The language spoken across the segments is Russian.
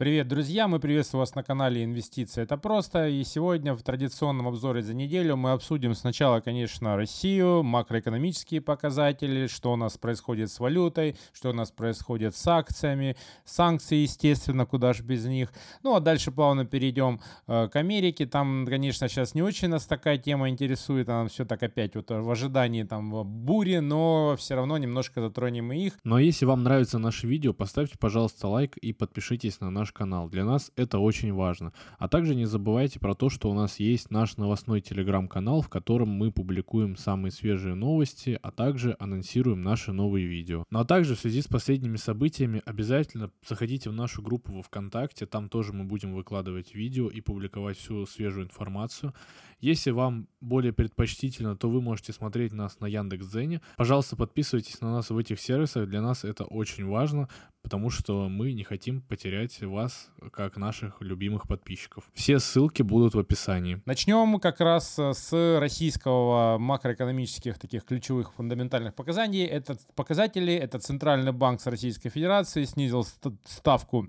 Привет, друзья! Мы приветствуем вас на канале Инвестиции. Это просто. И сегодня в традиционном обзоре за неделю мы обсудим сначала, конечно, Россию, макроэкономические показатели, что у нас происходит с валютой, что у нас происходит с акциями, санкции, естественно, куда же без них. Ну, а дальше плавно перейдем э, к Америке. Там, конечно, сейчас не очень нас такая тема интересует. Она все так опять вот в ожидании там бури, но все равно немножко затронем и их. А если вам нравится наше видео, поставьте, пожалуйста, лайк и подпишитесь на наш наш канал. Для нас это очень важно. А также не забывайте про то, что у нас есть наш новостной телеграм-канал, в котором мы публикуем самые свежие новости, а также анонсируем наши новые видео. Ну а также в связи с последними событиями обязательно заходите в нашу группу во ВКонтакте, там тоже мы будем выкладывать видео и публиковать всю свежую информацию. Если вам более предпочтительно, то вы можете смотреть нас на Яндекс.Дзене. Пожалуйста, подписывайтесь на нас в этих сервисах, для нас это очень важно, потому что мы не хотим потерять вас как наших любимых подписчиков. Все ссылки будут в описании. Начнем как раз э, с российского макроэкономических таких ключевых фундаментальных показаний. Это показатели, это Центральный банк с Российской Федерации снизил ставку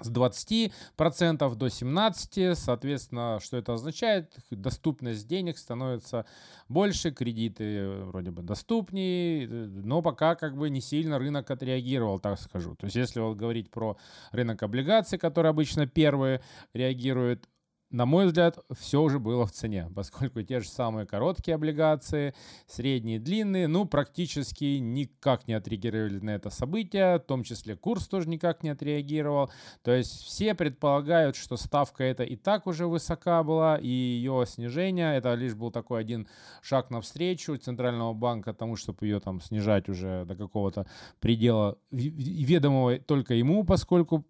с 20% до 17%. Соответственно, что это означает? Доступность денег становится больше, кредиты вроде бы доступнее, но пока как бы не сильно рынок отреагировал, так скажу. То есть если вот говорить про рынок облигаций, который обычно первые реагирует, на мой взгляд, все уже было в цене, поскольку те же самые короткие облигации, средние, длинные, ну, практически никак не отреагировали на это событие, в том числе курс тоже никак не отреагировал. То есть все предполагают, что ставка эта и так уже высока была, и ее снижение, это лишь был такой один шаг навстречу Центрального банка тому, чтобы ее там снижать уже до какого-то предела ведомого только ему, поскольку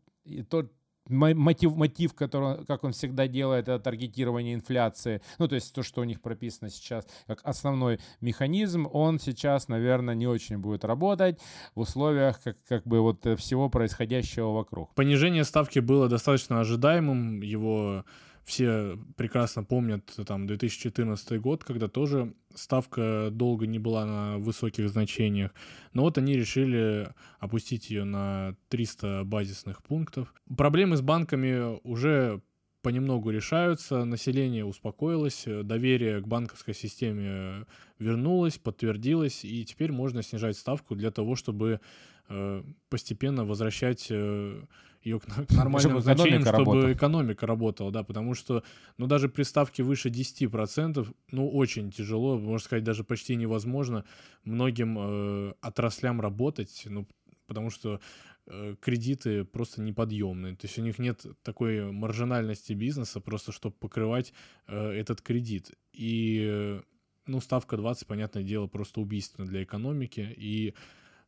тот мотив, мотив который, как он всегда делает, это таргетирование инфляции. Ну, то есть то, что у них прописано сейчас как основной механизм, он сейчас, наверное, не очень будет работать в условиях как, как бы вот всего происходящего вокруг. Понижение ставки было достаточно ожидаемым, его все прекрасно помнят там 2014 год, когда тоже ставка долго не была на высоких значениях. Но вот они решили опустить ее на 300 базисных пунктов. Проблемы с банками уже понемногу решаются, население успокоилось, доверие к банковской системе вернулось, подтвердилось, и теперь можно снижать ставку для того, чтобы э, постепенно возвращать э, ее к, нормальным значениям, чтобы работала. экономика работала, да, потому что, ну, даже при ставке выше 10%, ну, очень тяжело, можно сказать, даже почти невозможно многим э, отраслям работать, ну, потому что э, кредиты просто неподъемные. То есть у них нет такой маржинальности бизнеса, просто чтобы покрывать э, этот кредит. И, э, ну, ставка 20, понятное дело, просто убийственна для экономики. И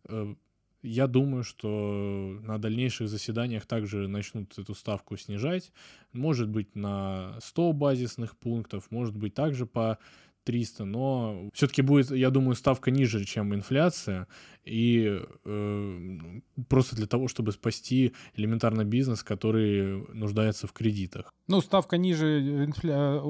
э, я думаю, что на дальнейших заседаниях также начнут эту ставку снижать. Может быть на 100 базисных пунктов, может быть также по 300, но все-таки будет, я думаю, ставка ниже, чем инфляция, и э, просто для того, чтобы спасти элементарно бизнес, который нуждается в кредитах. Ну, ставка ниже инфля...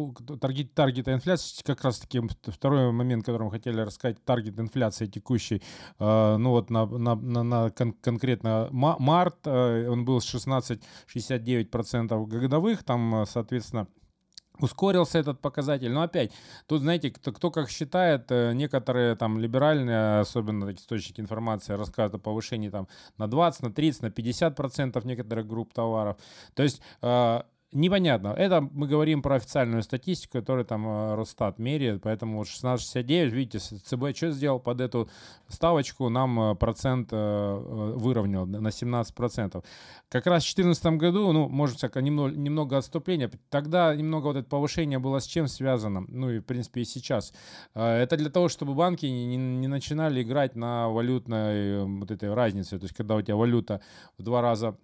таргет, таргета инфляции, как раз таки второй момент, который мы хотели рассказать, таргет инфляции текущий, э, ну вот на, на, на, на кон- конкретно март, э, он был 16-69% годовых, там, соответственно, ускорился этот показатель. Но опять, тут, знаете, кто, кто как считает, э, некоторые там либеральные, особенно такие источники информации, рассказывают о повышении там на 20, на 30, на 50 процентов некоторых групп товаров. То есть э, Непонятно. Это мы говорим про официальную статистику, которую там э, Росстат меряет, поэтому вот 16,69, видите, ЦБ что сделал под эту ставочку, нам э, процент э, выровнял на 17%. Как раз в 2014 году, ну, может, всякое немного, немного отступления, тогда немного вот это повышение было с чем связано, ну и, в принципе, и сейчас. Это для того, чтобы банки не, не начинали играть на валютной вот этой разнице, то есть когда у тебя валюта в два раза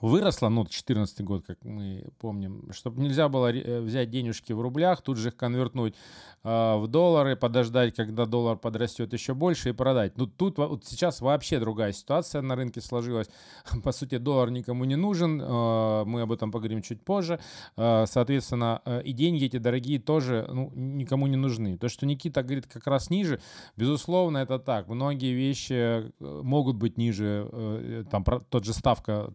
выросла, ну, 2014 год, как мы помним, чтобы нельзя было э, взять денежки в рублях, тут же их конвертнуть э, в доллары, подождать, когда доллар подрастет еще больше и продать. Ну, тут вот сейчас вообще другая ситуация на рынке сложилась. По сути, доллар никому не нужен, э, мы об этом поговорим чуть позже. Э, соответственно, э, и деньги эти дорогие тоже ну, никому не нужны. То, что Никита говорит как раз ниже, безусловно, это так. Многие вещи э, могут быть ниже, э, там, тот же ставка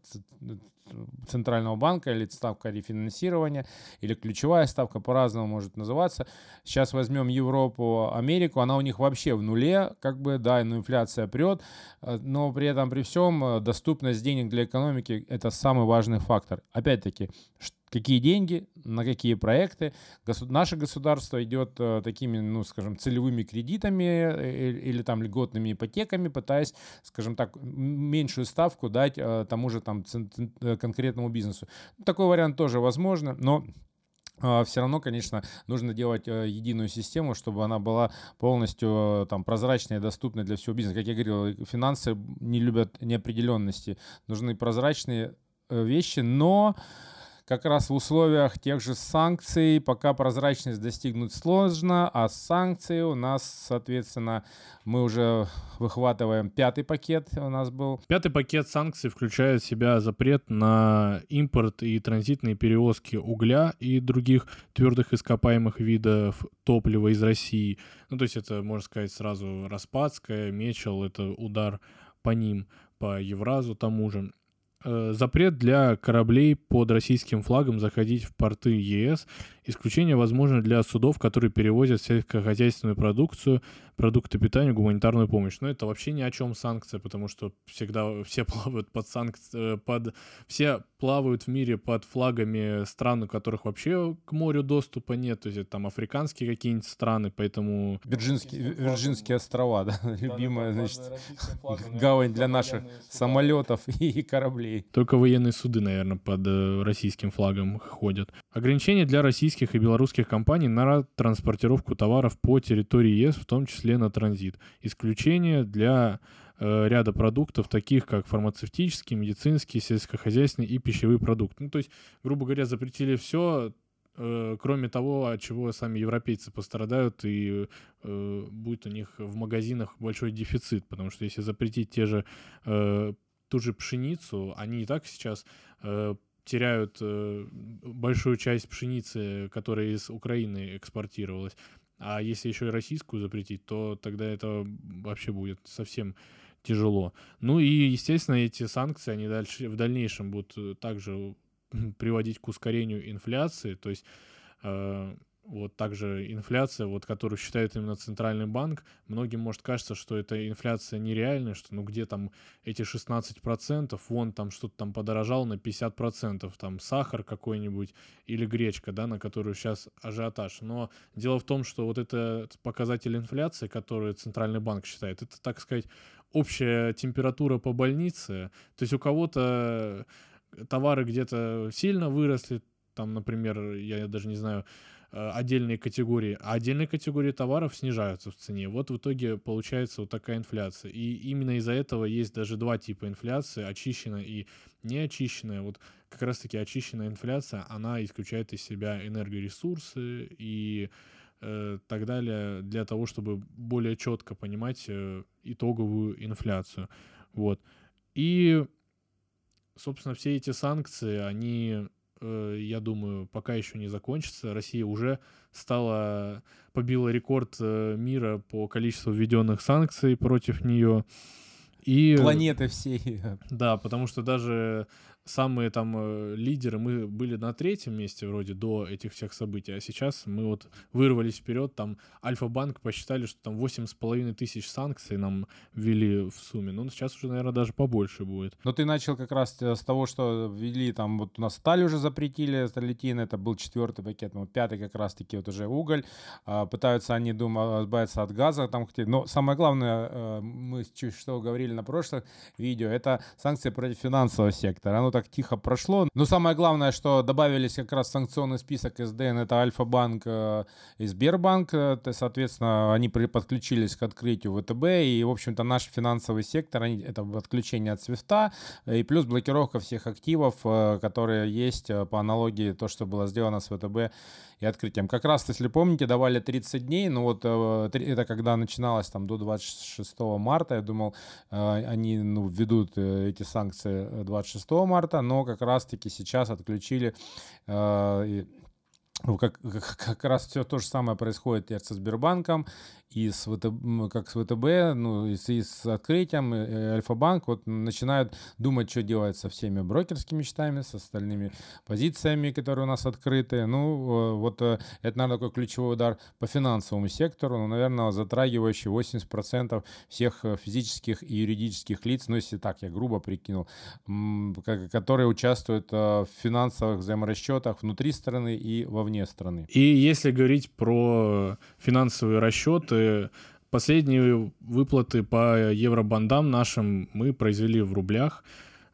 центрального банка или ставка рефинансирования, или ключевая ставка, по-разному может называться. Сейчас возьмем Европу, Америку, она у них вообще в нуле, как бы, да, но инфляция прет, э, но при этом, при всем, э, доступность денег для экономики – это самый важный фактор. Опять-таки, какие деньги, на какие проекты. Наше государство идет э, такими, ну, скажем, целевыми кредитами э, или, там льготными ипотеками, пытаясь, скажем так, меньшую ставку дать э, тому же там э, конкретному бизнесу. Такой вариант тоже возможно, но все равно, конечно, нужно делать единую систему, чтобы она была полностью там, прозрачной и доступной для всего бизнеса. Как я говорил, финансы не любят неопределенности. Нужны прозрачные вещи, но как раз в условиях тех же санкций пока прозрачность достигнуть сложно, а санкции у нас, соответственно, мы уже выхватываем пятый пакет у нас был. Пятый пакет санкций включает в себя запрет на импорт и транзитные перевозки угля и других твердых ископаемых видов топлива из России. Ну, то есть это, можно сказать, сразу Распадская, Мечел, это удар по ним, по Евразу тому же. Э, запрет для кораблей под российским флагом заходить в порты ЕС. Исключение возможно для судов, которые перевозят сельскохозяйственную продукцию, продукты питания, гуманитарную помощь. Но это вообще ни о чем санкция, потому что всегда все плавают под санкции, э, под все плавают в мире под флагами стран, у которых вообще к морю доступа нет, то есть это там африканские какие-нибудь страны, поэтому... Вирджинские, Вирджинские острова, да, любимая, значит, гавань для наших самолетов и кораблей. Только военные суды, наверное, под э, российским флагом ходят. Ограничения для российских и белорусских компаний на транспортировку товаров по территории ЕС, в том числе на транзит. Исключение для Э, ряда продуктов, таких как фармацевтические, медицинские, сельскохозяйственные и пищевые продукты. Ну, то есть, грубо говоря, запретили все, э, кроме того, от чего сами европейцы пострадают, и э, будет у них в магазинах большой дефицит, потому что если запретить те же, ту же пшеницу, они и так сейчас теряют большую часть пшеницы, которая из Украины экспортировалась. А если еще и российскую запретить, то тогда это вообще будет совсем тяжело. Ну и, естественно, эти санкции, они дальше, в дальнейшем будут э, также приводить к ускорению инфляции, то есть э, вот также инфляция, вот, которую считает именно Центральный банк, многим может кажется, что эта инфляция нереальная, что ну где там эти 16%, вон там что-то там подорожало на 50%, там сахар какой-нибудь или гречка, да, на которую сейчас ажиотаж. Но дело в том, что вот это показатель инфляции, который Центральный банк считает, это, так сказать, общая температура по больнице. То есть у кого-то товары где-то сильно выросли, там, например, я даже не знаю, отдельные категории, а отдельные категории товаров снижаются в цене. Вот в итоге получается вот такая инфляция. И именно из-за этого есть даже два типа инфляции, очищенная и неочищенная. Вот как раз-таки очищенная инфляция, она исключает из себя энергоресурсы и э, так далее, для того, чтобы более четко понимать э, итоговую инфляцию. Вот. И, собственно, все эти санкции, они, э, я думаю, пока еще не закончатся. Россия уже стала, побила рекорд э, мира по количеству введенных санкций против нее. И, Планеты всей. Да, потому что даже самые там э, лидеры, мы были на третьем месте вроде до этих всех событий, а сейчас мы вот вырвались вперед, там Альфа-банк посчитали, что там восемь с половиной тысяч санкций нам ввели в сумме, ну сейчас уже, наверное, даже побольше будет. Но ты начал как раз э, с того, что ввели там, вот у нас сталь уже запретили, сталитин, это был четвертый пакет, ну пятый как раз-таки вот уже уголь, а, пытаются они, думаю, избавиться от газа, там, но самое главное, э, мы чуть что говорили на прошлых видео, это санкции против финансового сектора, оно так тихо прошло. Но самое главное, что добавились как раз санкционный список СДН, это Альфа-банк э, и Сбербанк. Это, соответственно, они подключились к открытию ВТБ, и, в общем-то, наш финансовый сектор, это отключение от свифта, и плюс блокировка всех активов, э, которые есть э, по аналогии то, что было сделано с ВТБ и открытием. Как раз, если помните, давали 30 дней, ну вот это когда начиналось там до 26 марта, я думал, они ну, введут эти санкции 26 марта, но как раз-таки сейчас отключили э, как, как, как раз все то же самое происходит и со Сбербанком, и с ВТБ, как с ВТБ, ну, и с, и с открытием, и Альфа-банк вот начинают думать, что делать со всеми брокерскими счетами, с остальными позициями, которые у нас открыты. Ну, вот э, это, наверное, такой ключевой удар по финансовому сектору, ну, наверное, затрагивающий 80% всех э, физических и юридических лиц, ну, если так, я грубо прикинул, которые участвуют э, в финансовых взаиморасчетах внутри страны и вовне страны. И если говорить про финансовые расчеты, последние выплаты по евробандам нашим мы произвели в рублях.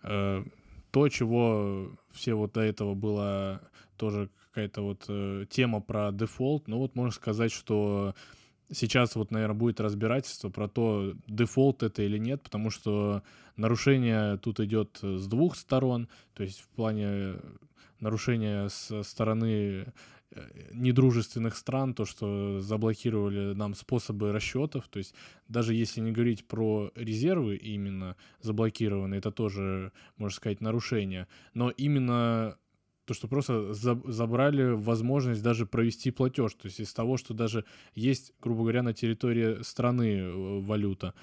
Э, то, чего все вот до этого было тоже какая-то вот э, тема про дефолт, ну вот можно сказать, что сейчас вот, наверное, будет разбирательство про то, дефолт это или нет, потому что нарушение тут идет с двух сторон, то есть в плане нарушения со стороны Э, недружественных стран, то, что заблокировали нам способы расчетов, то есть даже если не говорить про резервы именно заблокированы, это тоже, можно сказать, нарушение, но именно то, что просто забрали возможность даже провести платеж, то есть из того, что даже есть, грубо говоря, на территории страны э, валюта.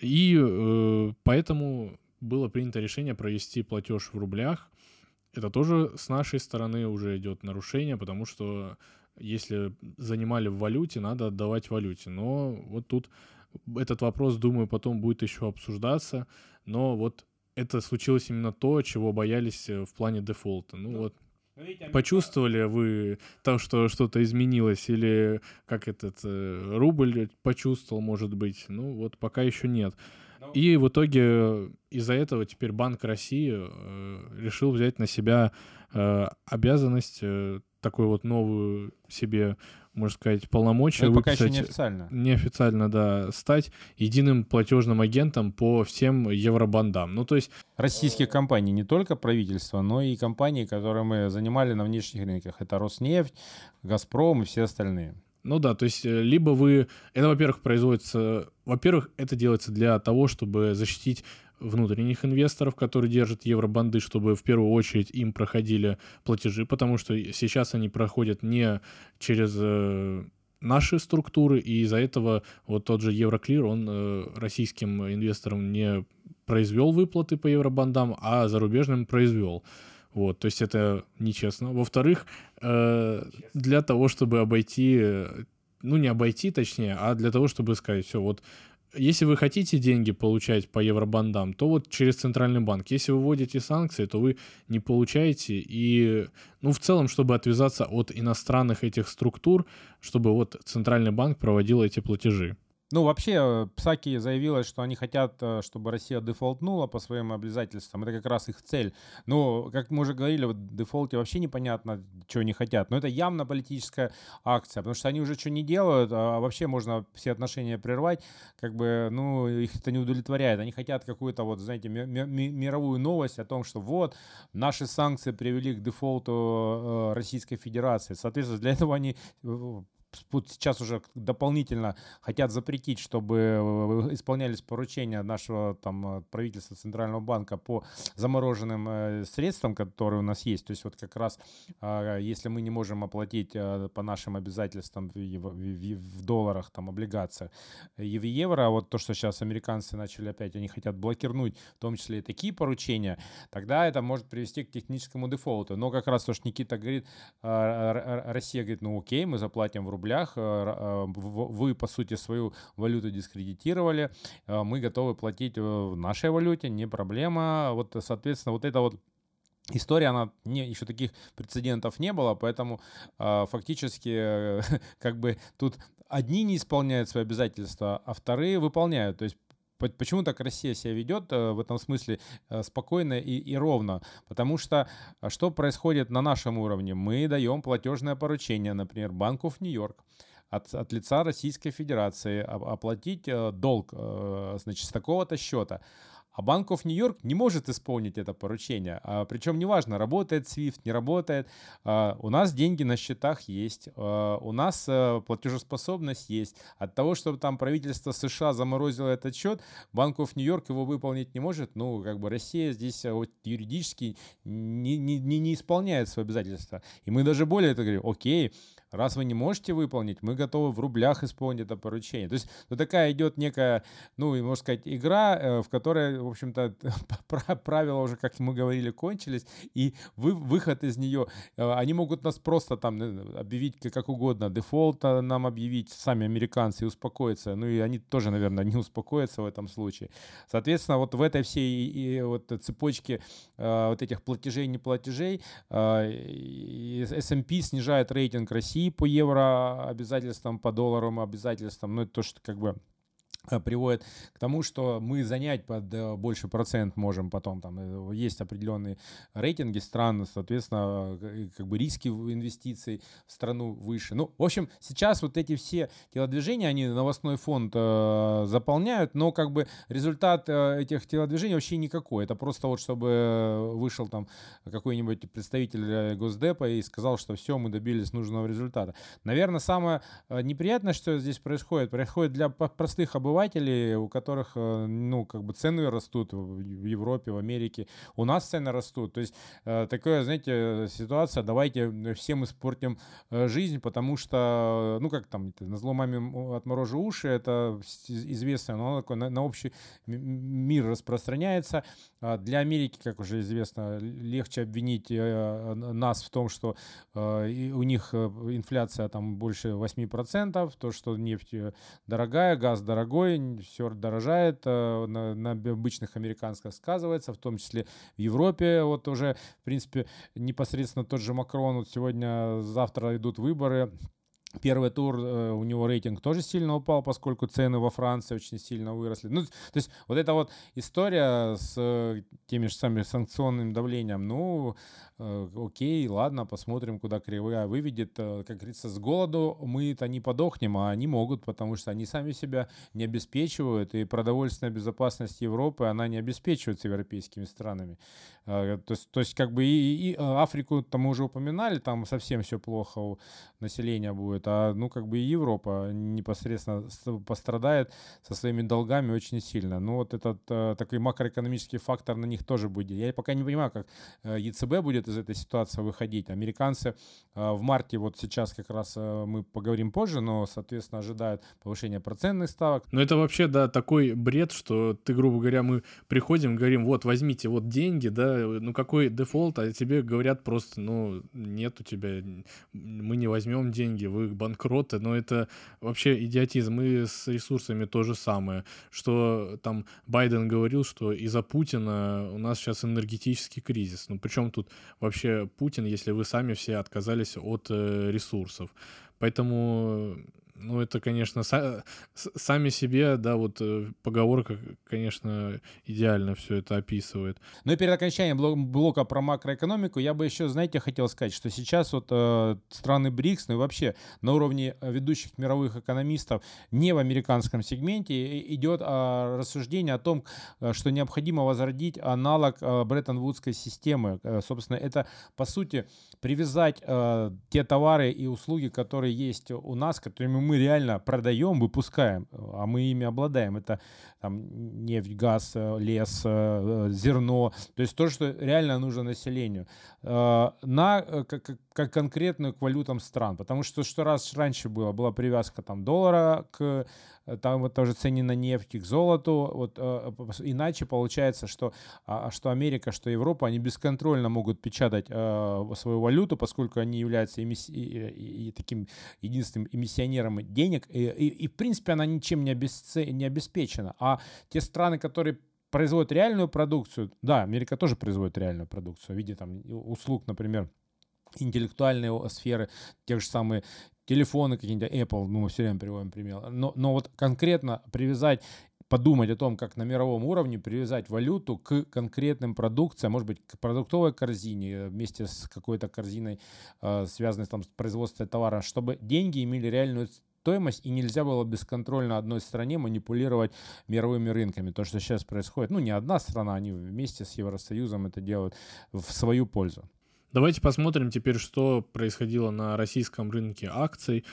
И э, поэтому было принято решение провести платеж в рублях, это тоже с нашей стороны уже идет нарушение, потому что если занимали в валюте, надо отдавать валюте. Но вот тут этот вопрос, думаю, потом будет еще обсуждаться. Но вот это случилось именно то, чего боялись э, в плане дефолта. Ну, ну вот ну, Почувствовали вы то, что что-то изменилось, или как этот э, рубль почувствовал, может быть? Ну вот пока еще нет. Ну, И в итоге из-за этого теперь Банк России э, решил взять на себя э, обязанность э, такую вот новую себе, можно сказать, полномочия. Это пока еще неофициально. Неофициально, да. Стать единым платежным агентом по всем евробандам. Ну, то есть... Российские компании, не только правительство, но и компании, которые мы занимали на внешних рынках. Это Роснефть, Газпром и все остальные. Ну да, то есть э, либо вы... Это, во-первых, производится... Во-первых, это делается для того, чтобы защитить внутренних инвесторов, которые держат евробанды, чтобы в первую очередь им проходили платежи, потому что сейчас они проходят не через э, наши структуры, и из-за этого вот тот же Евроклир, он э, российским инвесторам не произвел выплаты по евробандам, а зарубежным произвел. Вот, то есть это нечестно. Во-вторых, э, для того, чтобы обойти, ну не обойти точнее, а для того, чтобы сказать, все, вот если вы хотите деньги получать по евробандам, то вот через центральный банк. Если вы вводите санкции, то вы не получаете. И, ну, в целом, чтобы отвязаться от иностранных этих структур, чтобы вот центральный банк проводил эти платежи. Ну, вообще, э, Псаки заявила, что они хотят, э, чтобы Россия дефолтнула по своим обязательствам. Это как раз их цель. Но, как мы уже говорили, в дефолте вообще непонятно, чего они хотят. Но это явно политическая акция, потому что они уже что не делают, а вообще можно все отношения прервать. Как бы, ну, их это не удовлетворяет. Они хотят какую-то, вот, знаете, мировую новость о том, что вот, наши санкции привели к дефолту э, Российской Федерации. Соответственно, для этого они вот сейчас уже дополнительно хотят запретить, чтобы э, исполнялись поручения нашего там э, правительства Центрального банка по замороженным э, средствам, которые у нас есть. То есть вот как раз а, если мы не можем оплатить по нашим обязательствам в, долларах, там, облигациях и в евро, а вот то, что сейчас американцы начали опять, они хотят блокировать в том числе и такие поручения, тогда это может привести к техническому дефолту. Но как раз то, что Никита говорит, а, Россия говорит, ну окей, мы заплатим в рублях, рублях, э, э, вы, по сути, свою валюту дискредитировали, э, мы готовы платить в нашей валюте, не проблема. Вот, соответственно, вот это вот История, она не, еще таких прецедентов не было, поэтому э, фактически э, как бы тут одни не исполняют свои обязательства, а вторые выполняют. То есть Почему так Россия себя ведет в этом смысле спокойно и, и ровно? Потому что что происходит на нашем уровне? Мы даем платежное поручение, например, Банку в Нью-Йорк от, от лица Российской Федерации оплатить долг значит, с такого-то счета. А Банк of Нью-Йорк не может исполнить это поручение. А, причем неважно, работает SWIFT, не работает. А, у нас деньги на счетах есть. А, у нас а, платежеспособность есть. От того, чтобы там правительство США заморозило этот счет, Банк of Нью-Йорк его выполнить не может. Ну, как бы Россия здесь вот, юридически не, не, не, не исполняет свои обязательства. И мы даже более это говорим, окей, Раз вы не можете выполнить, мы готовы в рублях исполнить это поручение. То есть ну, такая идет некая, ну, можно сказать, игра, э, в которой, в общем-то, правила уже, как мы говорили, кончились, и вы, выход из нее, э, они могут нас просто там э, объявить как угодно, дефолт нам объявить, сами американцы, и успокоиться. Ну и они тоже, наверное, не успокоятся в этом случае. Соответственно, вот в этой всей и, вот цепочке вот этих платежей-неплатежей S&P снижает рейтинг России, России по евро обязательствам, по долларам обязательствам. Ну, это то, что как бы приводит к тому, что мы занять под э, больше процент можем потом. Там э, есть определенные рейтинги стран, соответственно, как бы риски инвестиций в страну выше. Ну, в общем, сейчас вот эти все телодвижения, они новостной фонд э, заполняют, но как бы результат этих телодвижений вообще никакой. Это просто вот чтобы вышел там какой-нибудь представитель Госдепа и сказал, что все, мы добились нужного результата. Наверное, самое неприятное, что здесь происходит, происходит для простых обывателей, обывателей, у которых, э, ну, как бы цены растут в Европе, в Америке. У нас цены растут. То есть э, такая, знаете, ситуация, давайте всем испортим э, жизнь, потому что, ну, как там, на зло маме отморожу уши, это известно, но такое на, на общий мир распространяется. А для Америки, как уже известно, легче обвинить нас в том, что у них инфляция там больше 8%, то, что нефть дорогая, газ дорогой, дорогой, все дорожает, э, на, на обычных американских сказывается, в том числе в Европе. Вот уже, в принципе, непосредственно тот же Макрон, вот сегодня, завтра идут выборы, Первый тур э, у него рейтинг тоже сильно упал, поскольку цены во Франции очень сильно выросли. Ну, то есть вот эта вот история с э, теми же самыми санкционным давлением, ну, э, окей, ладно, посмотрим, куда кривая выведет. Как говорится, с голоду мы-то не подохнем, а они могут, потому что они сами себя не обеспечивают, и продовольственная безопасность Европы, она не обеспечивается европейскими странами. То есть, то есть как бы и, и Африку там мы уже упоминали, там совсем все плохо у населения будет а ну как бы и Европа непосредственно пострадает со своими долгами очень сильно. Ну вот этот э, такой макроэкономический фактор на них тоже будет. Я пока не понимаю, как э, ЕЦБ будет из этой ситуации выходить. Американцы э, в марте, вот сейчас как раз э, мы поговорим позже, но, соответственно, ожидают повышения процентных ставок. Ну это вообще, да, такой бред, что ты, грубо говоря, мы приходим, говорим, вот возьмите вот деньги, да, ну какой дефолт, а тебе говорят просто, ну нет у тебя, мы не возьмем деньги, вы банкроты, но это вообще идиотизм. И с ресурсами то же самое, что там Байден говорил, что из-за Путина у нас сейчас энергетический кризис. Ну, причем тут вообще Путин, если вы сами все отказались от э, ресурсов. Поэтому ну, это, конечно, са- сами себе, да, вот э, поговорка, конечно, идеально все это описывает. Ну и перед окончанием блока про макроэкономику я бы еще, знаете, хотел сказать, что сейчас вот э, страны БРИКС, ну и вообще на уровне ведущих мировых экономистов не в американском сегменте идет э, рассуждение о том, э, что необходимо возродить аналог э, Бреттон-Вудской системы. Э, собственно, это, по сути, привязать э, те товары и услуги, которые есть у нас, которыми мы реально продаем, выпускаем, а мы ими обладаем. Это там, нефть, газ, э, лес, э, зерно. То есть то, что реально нужно населению. Э, на как, конкретную к валютам стран. Потому что что раз раньше было, была привязка там доллара к там вот тоже цене на нефть, к золоту. Вот, иначе получается, что, а, что Америка, что Европа, они бесконтрольно могут печатать свою валюту, поскольку они являются эмисси... и, и таким единственным эмиссионером денег. И, и, и в принципе она ничем не, обесце... не обеспечена. А те страны, которые производят реальную продукцию, да, Америка тоже производит реальную продукцию в виде там услуг, например, интеллектуальной сферы, те же самые телефоны какие-нибудь, Apple, ну, мы все время приводим пример. Но, но вот конкретно привязать подумать о том, как на мировом уровне привязать валюту к конкретным продукциям, может быть, к продуктовой корзине э, вместе с какой-то корзиной, э, связанной там, с производством товара, чтобы деньги имели реальную стоимость, и нельзя было бесконтрольно одной стране манипулировать мировыми рынками. То, что сейчас происходит, ну, не одна страна, они вместе с Евросоюзом это делают в свою пользу. Давайте посмотрим теперь, что происходило на российском рынке акций.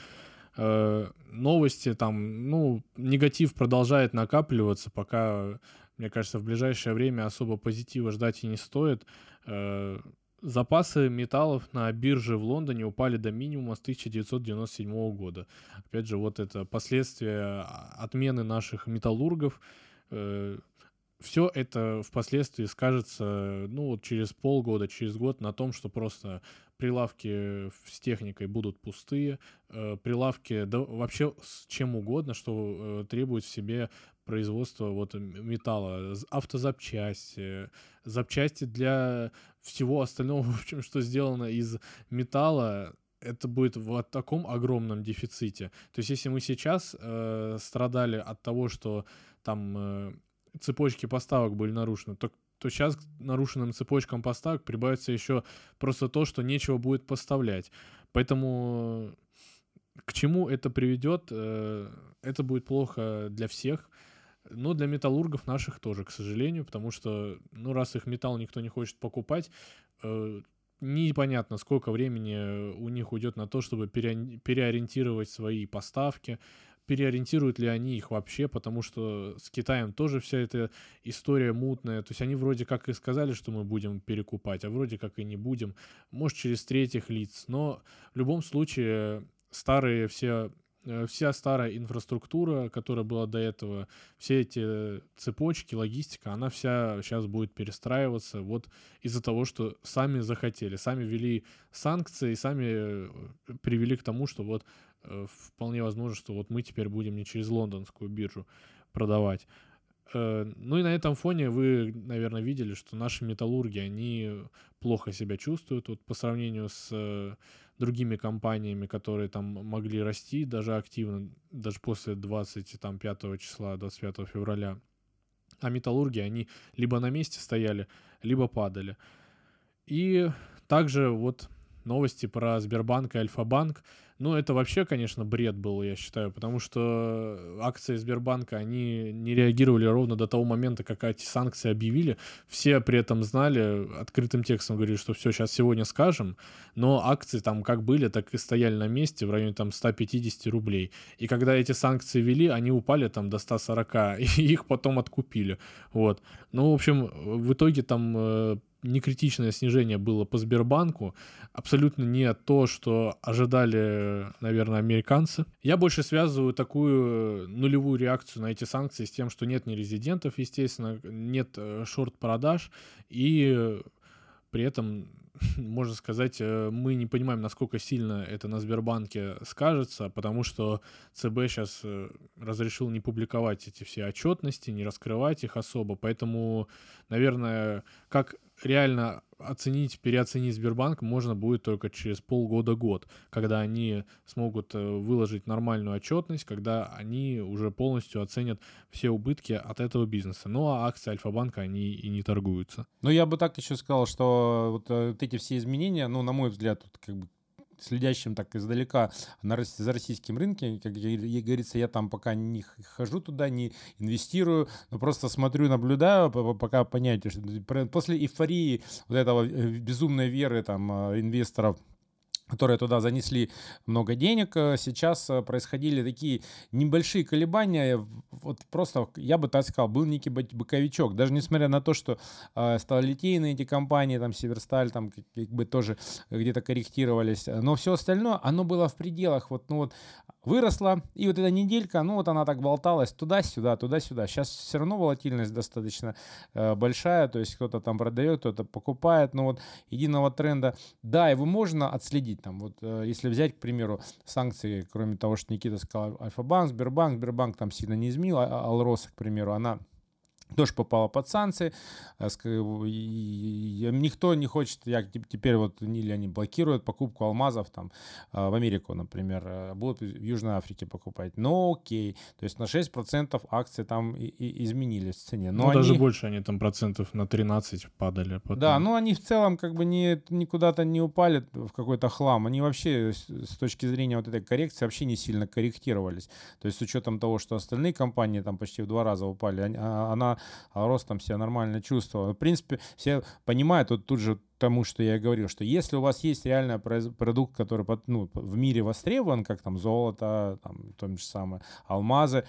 Э, новости там, ну, негатив продолжает накапливаться, пока, мне кажется, в ближайшее время особо позитива ждать и не стоит. Э, запасы металлов на бирже в Лондоне упали до минимума с 1997 года. Опять же, вот это последствия отмены наших металлургов. Все это впоследствии скажется, ну, вот через полгода, через год на том, что просто прилавки с техникой будут пустые, э, прилавки, да вообще с чем угодно, что э, требует в себе производство вот металла, автозапчасти, запчасти для всего остального, в общем, что сделано из металла, это будет в таком огромном дефиците. То есть, если мы сейчас э, страдали от того, что там э, цепочки поставок были нарушены, то то сейчас к нарушенным цепочкам поставок прибавится еще просто то, что нечего будет поставлять. Поэтому к чему это приведет, э, это будет плохо для всех, но для металлургов наших тоже, к сожалению, потому что, ну, раз их металл никто не хочет покупать, э, непонятно, сколько времени у них уйдет на то, чтобы переориентировать свои поставки, переориентируют ли они их вообще, потому что с Китаем тоже вся эта история мутная. То есть они вроде как и сказали, что мы будем перекупать, а вроде как и не будем. Может, через третьих лиц. Но в любом случае старые все э, вся старая инфраструктура, которая была до этого, все эти цепочки, логистика, она вся сейчас будет перестраиваться вот из-за того, что сами захотели, сами ввели санкции, сами э, привели к тому, что вот вполне возможно, что вот мы теперь будем не через лондонскую биржу продавать. Э, ну и на этом фоне вы, наверное, видели, что наши металлурги, они плохо себя чувствуют вот по сравнению с э, другими компаниями, которые там могли расти даже активно, даже после 25 числа, 25 февраля. А металлурги, они либо на месте стояли, либо падали. И также вот новости про Сбербанк и Альфа-банк. Ну, это вообще, конечно, бред был, я считаю, потому что акции Сбербанка, они не реагировали ровно до того момента, как эти санкции объявили. Все при этом знали, открытым текстом говорили, что все, сейчас сегодня скажем, но акции там как были, так и стояли на месте в районе там 150 рублей. И когда эти санкции вели, они упали там до 140, и их потом откупили. Вот. Ну, в общем, в итоге там э, некритичное снижение было по Сбербанку, абсолютно не то, что ожидали, наверное, американцы. Я больше связываю такую нулевую реакцию на эти санкции с тем, что нет нерезидентов, естественно, нет э, шорт-продаж, и при этом можно сказать, э, мы не понимаем, насколько сильно это на Сбербанке скажется, потому что ЦБ сейчас э, разрешил не публиковать эти все отчетности, не раскрывать их особо. Поэтому, наверное, как реально оценить, переоценить Сбербанк можно будет только через полгода-год, когда они смогут э, выложить нормальную отчетность, когда они уже полностью оценят все убытки от этого бизнеса. Ну а акции Альфа-банка, они и не торгуются. Ну я бы так еще сказал, что вот, э, эти все изменения, ну на мой взгляд, вот, как бы следящим так издалека на, за российским рынком, как говорится, я там пока не хожу туда, не инвестирую, но просто смотрю, наблюдаю, пока понятие, что после эйфории вот этого э, безумной веры там э, инвесторов которые туда занесли много денег, э, сейчас э, происходили такие небольшие колебания, вот просто, я бы так сказал, был некий боковичок, даже несмотря на то, что э, сталолитейные эти компании, там, Северсталь, там, как бы тоже где-то корректировались, но все остальное, оно было в пределах, вот, ну вот, выросла, и вот эта неделька, ну вот она так болталась туда-сюда, туда-сюда. Сейчас все равно волатильность достаточно э, большая, то есть кто-то там продает, кто-то покупает, но вот единого тренда, да, его можно отследить, там вот э, если взять, к примеру, санкции, кроме того, что Никита сказал, Альфа-банк, Сбербанк, Сбербанк там сильно не изменил, а Алроса, к примеру, она тоже попала под санкции. Э, никто не хочет, я теперь вот или они блокируют покупку алмазов там э, в Америку, например, э, будут в Южной Африке покупать. Но окей, то есть на 6% акции там и, и изменились в цене. Но ну, они... даже больше они там процентов на 13 падали. Потом. Да, но они в целом как бы не, никуда-то не упали в какой-то хлам. Они вообще с точки зрения вот этой коррекции вообще не сильно корректировались. То есть с учетом того, что остальные компании там почти в два раза упали, а, она ростом себя нормально чувствовал. В принципе, все понимают, вот тут же тому, что я говорил, что если у вас есть реально продукт, который ну, в мире востребован, как там золото, там, то же самое, алмазы,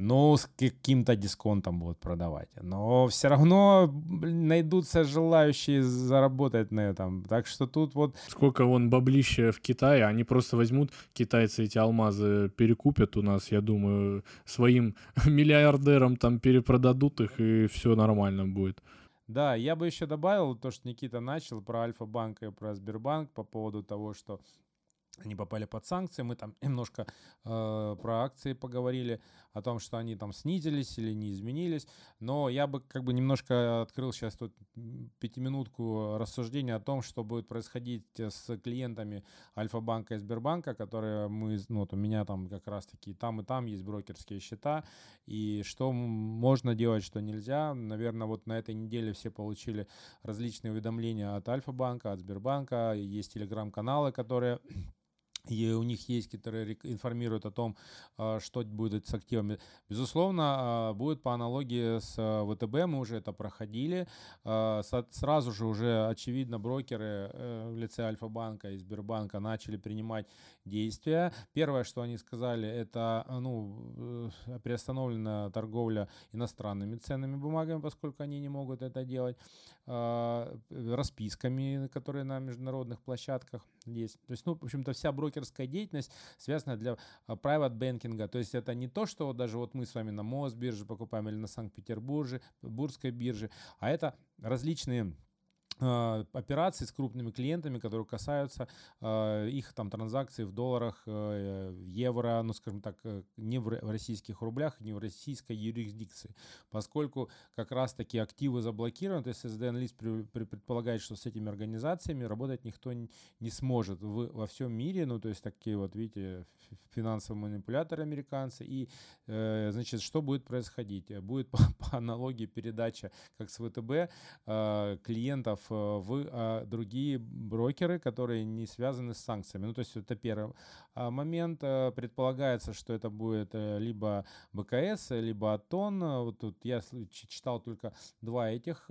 ну, с каким-то дисконтом будут продавать. Но все равно найдутся желающие заработать на этом. Так что тут вот... Сколько вон баблища в Китае, они просто возьмут, китайцы эти алмазы перекупят у нас, я думаю, своим миллиардерам там перепродадут их, и все нормально будет. Да, я бы еще добавил то, что Никита начал про Альфа-банк и про Сбербанк по поводу того, что они попали под санкции. Мы там немножко э, про акции поговорили, о том, что они там снизились или не изменились. Но я бы как бы немножко открыл сейчас тут пятиминутку рассуждения о том, что будет происходить с клиентами Альфа-банка и Сбербанка, которые мы, ну вот у меня там как раз-таки там и там есть брокерские счета, и что можно делать, что нельзя. Наверное, вот на этой неделе все получили различные уведомления от Альфа-банка, от Сбербанка, есть телеграм-каналы, которые и у них есть, которые информируют о том, а, что будет с активами. Безусловно, а, будет по аналогии с а, ВТБ, мы уже это проходили. Сразу же уже, очевидно, брокеры э, в лице Альфа-банка и Сбербанка начали принимать действия. Первое, что они сказали, это ну, э, приостановлена торговля иностранными ценными бумагами, поскольку они не могут это делать, расписками, которые на международных площадках есть. То есть, ну, в общем-то, вся брокер брокерская деятельность связана для а, private банкинга. То есть это не то, что даже вот мы с вами на Мосбирже покупаем или на Санкт-Петербурге, Бурской бирже, а это различные а, операций с крупными клиентами, которые касаются э, их там транзакций в долларах, э, евро, ну скажем так, э, не в российских рублях, не в российской юрисдикции, поскольку как раз таки активы заблокированы, то есть SDN-лист при, при, предполагает, что с этими организациями работать никто не, сможет во всем мире, ну то есть такие вот, видите, финансовые манипуляторы американцы, и э, значит, что будет происходить? Будет по, аналогии передача, как с ВТБ, э, клиентов в а, другие брокеры, которые не связаны с санкциями. Ну, то есть это первый а, момент. Э, предполагается, что это будет э, либо БКС, либо Атон. Вот тут я читал только два этих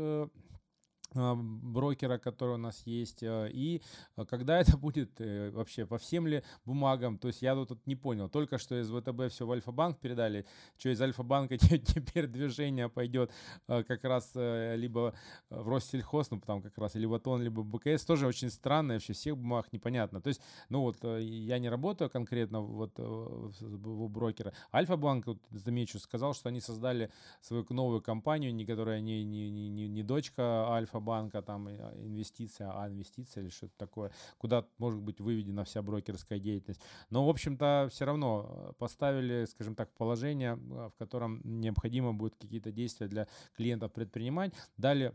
брокера, который у нас есть, э, и э, когда это будет э, вообще по всем ли бумагам, то есть я тут не понял, только что из ВТБ все в Альфа-банк передали, что из Альфа-банка теперь движение пойдет как раз либо в Россельхоз, ну там как раз либо ТОН, либо БКС, тоже очень странно, вообще всех бумаг непонятно, то есть, ну вот я не работаю конкретно вот у брокера, Альфа-банк, вот, замечу, сказал, что они создали свою новую компанию, не которая не, не, не, не дочка Альфа, Альфа-банка, там а, инвестиция, а инвестиция или что-то такое, куда может быть выведена вся брокерская деятельность. Но, в общем-то, все равно э, поставили, скажем так, положение, э, в котором необходимо будет какие-то действия для клиентов предпринимать. Далее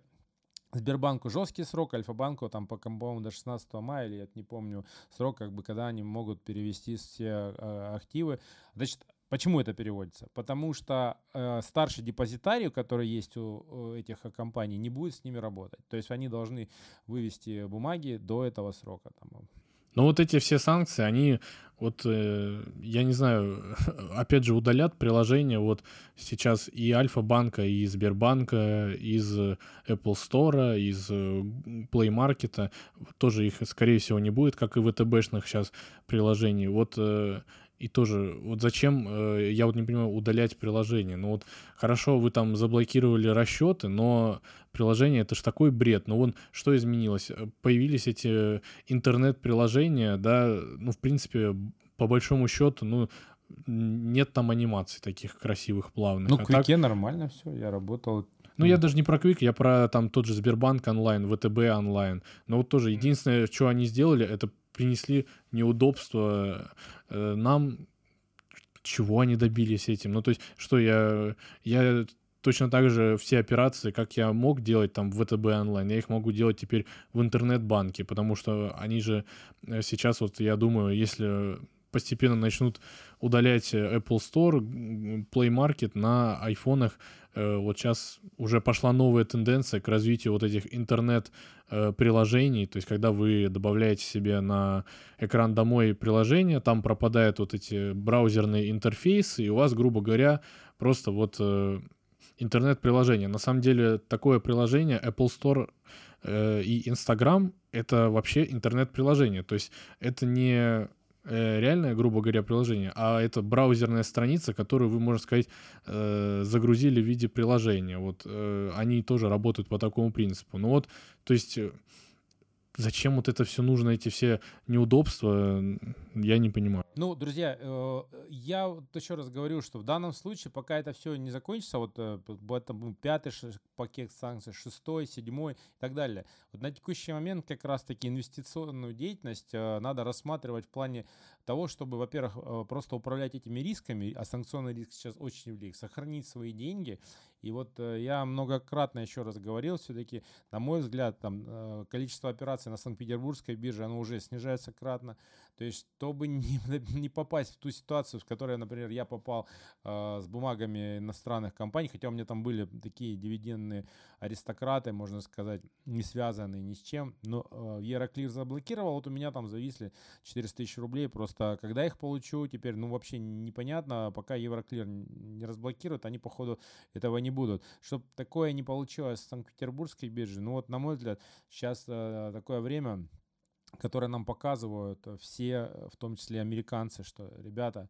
Сбербанку жесткий срок, Альфа-банку там, по, по-моему, до 16 мая, или я не помню срок, как бы, когда они могут перевести все э, активы. Значит, Почему это переводится? Потому что э, старший депозитарий, который есть у, у этих компаний, не будет с ними работать. То есть они должны вывести бумаги до этого срока. Там. Но вот эти все санкции, они, вот, э, я не знаю, опять же, удалят приложения вот сейчас и Альфа-банка, и Сбербанка, из Apple Store, из э, Play Market. Тоже их, скорее всего, не будет, как и ВТБшных сейчас приложений. Вот э, и тоже, вот зачем, э, я вот не понимаю, удалять приложение? Ну вот хорошо, вы там заблокировали расчеты, но приложение это же такой бред. Ну вон, что изменилось? Появились эти интернет-приложения, да, ну в принципе, по большому счету, ну нет там анимаций таких красивых, плавных. Ну, а Квике так... нормально все, я работал ну, я даже не про Quick, я про там тот же Сбербанк онлайн, ВТБ онлайн. Но вот тоже единственное, что они сделали, это принесли неудобства э, нам, чего они добились этим. Ну, то есть, что я, я точно так же все операции, как я мог делать там в ВТБ онлайн, я их могу делать теперь в интернет-банке, потому что они же э, сейчас, вот я думаю, если постепенно начнут удалять Apple Store, Play Market на айфонах. Э, вот сейчас уже пошла новая тенденция к развитию вот этих интернет-приложений. То есть, когда вы добавляете себе на экран домой приложение, там пропадают вот эти браузерные интерфейсы, и у вас, грубо говоря, просто вот интернет-приложение. На самом деле такое приложение Apple Store э, и Instagram это вообще интернет-приложение. То есть это не э, реальное, грубо говоря, приложение, а это браузерная страница, которую вы, можно сказать, э, загрузили в виде приложения. Вот э, они тоже работают по такому принципу. Ну вот, то есть э, зачем вот это все нужно, эти все неудобства, я не понимаю. Ну, друзья, э, я вот еще раз говорю, что в данном случае, пока это все не закончится, вот э, это пятый пакет санкций, шестой, седьмой и так далее. Вот на текущий момент как раз-таки инвестиционную деятельность э, надо рассматривать в плане того, чтобы, во-первых, просто управлять этими рисками, а санкционный риск сейчас очень велик, сохранить свои деньги и вот я многократно еще раз говорил, все-таки, на мой взгляд, там количество операций на Санкт-Петербургской бирже, оно уже снижается кратно. То есть, чтобы не, не попасть в ту ситуацию, в которой, например, я попал э, с бумагами иностранных компаний, хотя у меня там были такие дивидендные аристократы, можно сказать, не связанные ни с чем, но э, Евроклир заблокировал, вот у меня там зависли 400 тысяч рублей, просто когда их получу, теперь, ну, вообще непонятно, пока Евроклир не разблокирует, они, походу, этого не будут. Чтобы такое не получилось с Санкт-Петербургской биржи, ну, вот, на мой взгляд, сейчас э, такое время, которое нам показывают все, в том числе американцы, что, ребята,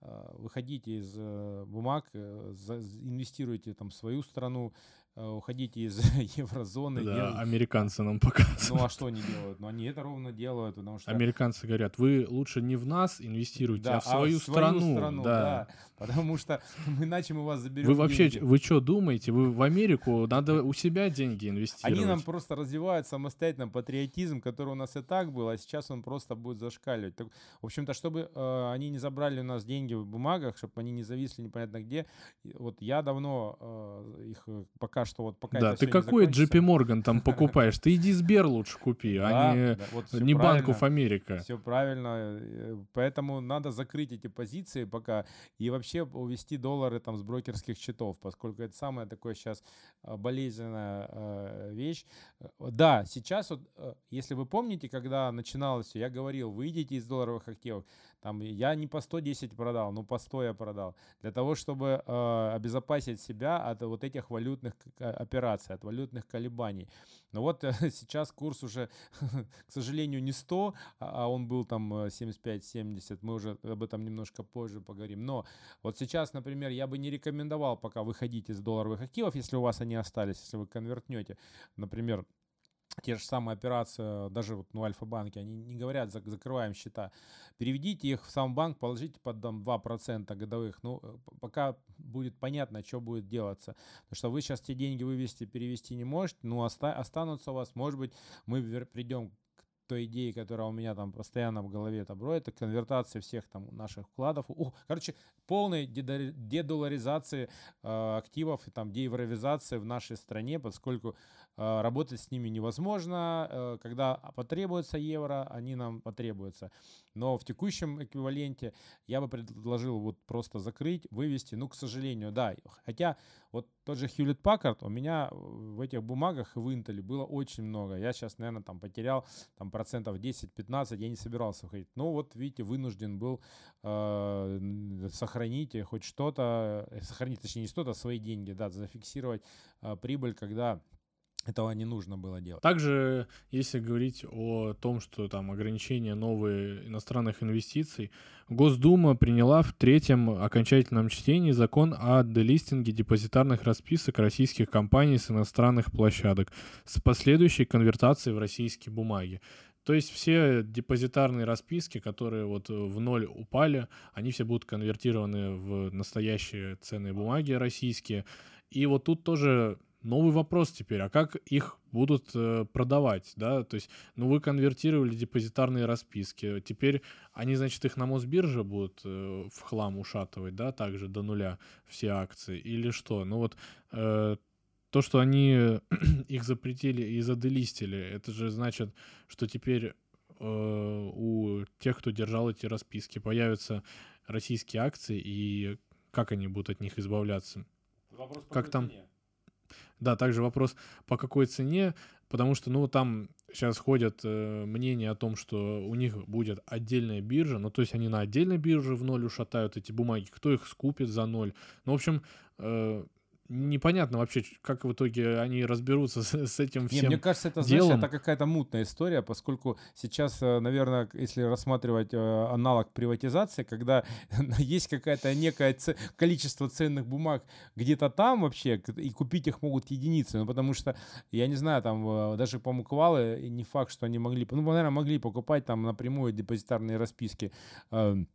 э, выходите из э, бумаг, э, инвестируйте там в свою страну, Э, уходите из еврозоны. Да, дел... американцы нам показывают. Ну а что они делают? Ну они это ровно делают, потому что... Американцы говорят, вы лучше не в нас инвестируйте, да, а в свою, а в свою страну. страну да. да. Потому что иначе мы вас заберем Вы вообще, деньги. вы что думаете? Вы в Америку, надо у себя деньги инвестировать. Они нам просто развивают самостоятельно патриотизм, который у нас и так был, а сейчас он просто будет зашкаливать. Так, в общем-то, чтобы э, они не забрали у нас деньги в бумагах, чтобы они не зависли непонятно где, вот я давно э, их пока пока что вот пока Да, ты какой JP Morgan там покупаешь? Ты иди Сбер лучше купи, а не, не Банков Америка. Все правильно. Э, поэтому надо закрыть эти позиции пока и вообще увести доллары там с брокерских счетов, поскольку это самая такая сейчас э, болезненная э, вещь. Да, сейчас вот, если вы помните, когда начиналось все, я говорил, выйдите из долларовых активов. Там я не по 110 продал, но по 100 я продал. Для того, чтобы э, обезопасить себя от вот этих валютных операций, от валютных колебаний. Но вот э, сейчас курс уже, к сожалению, не 100, а, а он был там 75-70. Э, Мы уже об этом немножко позже поговорим. Но вот сейчас, например, я бы не рекомендовал пока выходить из долларовых активов, если у вас они остались, если вы конвертнете, например, те же самые операции, даже вот ну, Альфа-банки, они не говорят, закрываем счета. Переведите их в сам банк, положите под там, 2% годовых. Ну, э, пока будет понятно, что будет делаться. Потому что вы сейчас те деньги вывести, перевести не можете, ну, оста- останутся у вас. Может быть, мы придем той идеи, которая у меня там постоянно в голове там это конвертация всех там наших вкладов. О, короче, полной дедоларизации э, активов и там деевровизации в нашей стране, поскольку э, работать с ними невозможно. Э, когда потребуется евро, они нам потребуются. Но в текущем эквиваленте я бы предложил вот просто закрыть, вывести. Ну, к сожалению, да. Хотя вот тот же Hewlett Packard у меня в этих бумагах в Intel было очень много. Я сейчас, наверное, там потерял там процентов 10-15, я не собирался выходить. Ну, вот, видите, вынужден был э, сохранить хоть что-то, э, сохранить, точнее, не что-то, а свои деньги, да, зафиксировать э, прибыль, когда этого не нужно было делать. Также, если говорить о том, что там ограничения новые иностранных инвестиций, Госдума приняла в третьем окончательном чтении закон о делистинге депозитарных расписок российских компаний с иностранных площадок с последующей конвертацией в российские бумаги. То есть все депозитарные расписки, которые вот в ноль упали, они все будут конвертированы в настоящие ценные бумаги российские. И вот тут тоже новый вопрос теперь, а как их будут э, продавать, да, то есть, ну, вы конвертировали депозитарные расписки, теперь они, значит, их на Мосбирже будут э, в хлам ушатывать, да, также до нуля все акции, или что? Ну вот э, то, что они их запретили и заделистили, это же значит, что теперь э, у тех, кто держал эти расписки, появятся российские акции, и как они будут от них избавляться? Вопрос как там? Цене. Да, также вопрос, по какой цене, потому что, ну, там сейчас ходят э, мнения о том, что у них будет отдельная биржа, ну, то есть они на отдельной бирже в ноль ушатают эти бумаги, кто их скупит за ноль. Ну, в общем, э, непонятно вообще, как в итоге они разберутся с, с этим всем. Не, мне кажется, это, делом. знаешь, это какая-то мутная история, поскольку сейчас, э, наверное, если рассматривать э, аналог приватизации, когда есть какое-то некое ц... количество ценных бумаг где-то там вообще, и купить их могут единицы, ну, потому что, я не знаю, там э, даже по Муквалы, не факт, что они могли, ну, наверное, могли покупать там напрямую депозитарные расписки эм,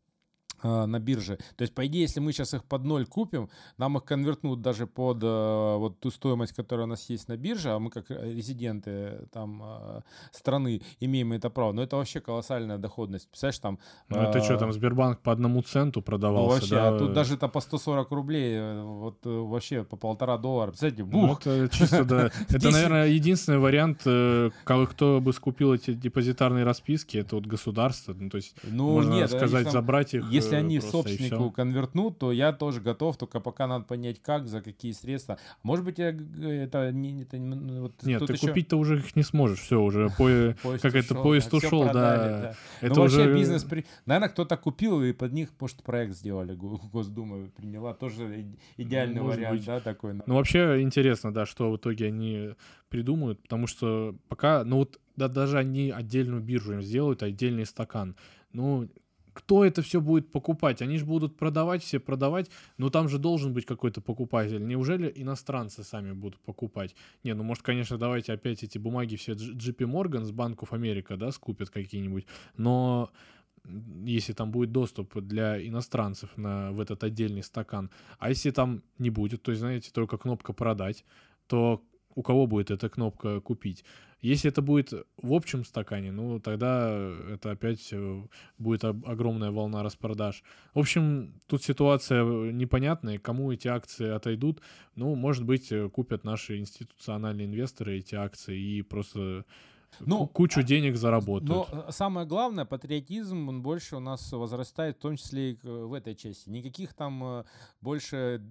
на бирже. То есть, по идее, если мы сейчас их под ноль купим, нам их конвертнут даже под э, вот ту стоимость, которая у нас есть на бирже, а мы как резиденты там э, страны имеем это право. Но это вообще колоссальная доходность. Представляешь, там... Ну это что, там Сбербанк по одному центу продавался, ну, вообще, да? а тут даже это по 140 рублей, вот вообще по полтора доллара. Представляете, ну, бух! Ну, это чисто, да. Это, наверное, единственный вариант, кто бы скупил эти депозитарные расписки, это вот государство. Ну, то есть, ну, можно сказать, забрать их если они собственнику конвертнут, то я тоже готов, только пока надо понять, как, за какие средства. Может быть, я, это не... Это, ну, вот Нет, ты еще... купить-то уже их не сможешь, все, уже по... как это, поезд ушел, да. Это ну, вообще бизнес... Наверное, кто-то купил, и под них, может, проект сделали, Госдума приняла. Тоже идеальный вариант, да, такой. Ну, вообще интересно, да, что в итоге они придумают, потому что пока, ну вот, да, даже они отдельную биржу им сделают, отдельный стакан. Ну, кто это все будет покупать? Они же будут продавать, все продавать, но там же должен быть какой-то покупатель. Неужели иностранцы сами будут покупать? Не, ну может, конечно, давайте опять эти бумаги все JP Morgan с Банков Америка, да, скупят какие-нибудь, но если там будет доступ для иностранцев на, в этот отдельный стакан, а если там не будет, то знаете, только кнопка «продать», то у кого будет эта кнопка «купить»? Если это будет в общем стакане, ну тогда это опять э, будет огромная волна распродаж. В общем, тут ситуация непонятная, кому эти акции отойдут. Ну, может быть, э, купят наши институциональные инвесторы эти акции и просто ну, кучу денег заработают. Но э, самое главное, патриотизм, он больше у нас возрастает, в том числе и в этой части. Никаких там э, больше,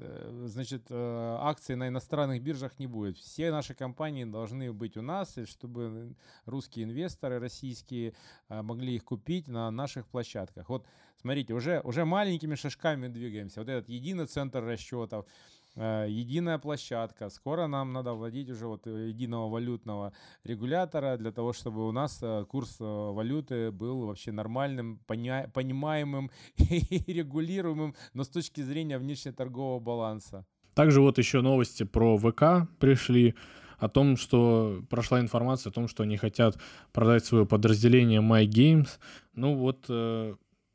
э, значит, акций на иностранных биржах не будет. Все наши компании должны быть у нас, чтобы русские инвесторы, российские, могли их купить на наших площадках. Вот, смотрите, уже, уже маленькими шажками двигаемся. Вот этот единый центр расчетов, единая площадка. Скоро нам надо вводить уже вот э, единого валютного регулятора для того, чтобы у нас э, курс валюты был вообще нормальным, понимаемым и регулируемым, но с точки зрения внешнеторгового баланса. Также вот еще новости про ВК пришли о том, что прошла информация о том, что они хотят продать свое подразделение MyGames. Ну вот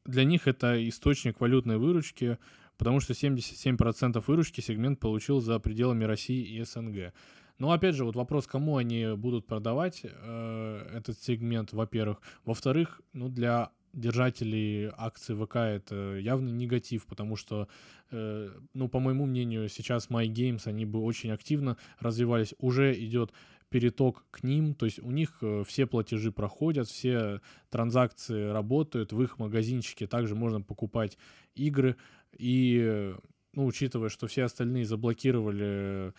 для них это источник валютной выручки потому что 77% выручки сегмент получил за пределами России и СНГ. Но опять же, вот вопрос, кому они будут продавать э, этот сегмент, во-первых. Во-вторых, ну для держателей акций ВК это явно негатив, потому что, э, ну, по моему мнению, сейчас MyGames, они бы очень активно развивались. Уже идет переток к ним, то есть у них э, все платежи проходят, все транзакции работают, в их магазинчике также можно покупать игры, и, ну, учитывая, что все остальные заблокировали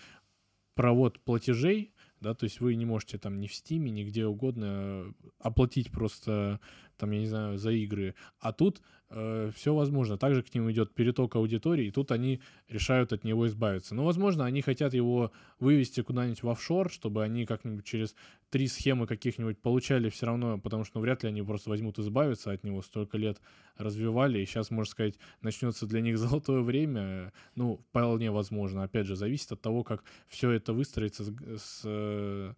провод платежей, да, то есть вы не можете там ни в Стиме, ни где угодно оплатить просто, там, я не знаю, за игры. А тут э, все возможно. Также к ним идет переток аудитории, и тут они решают от него избавиться. Но, возможно, они хотят его вывести куда-нибудь в офшор, чтобы они как-нибудь через три схемы каких-нибудь получали все равно, потому что ну, вряд ли они просто возьмут избавиться от него. Столько лет развивали, и сейчас, можно сказать, начнется для них золотое время. Ну, вполне возможно. Опять же, зависит от того, как все это выстроится с, с э,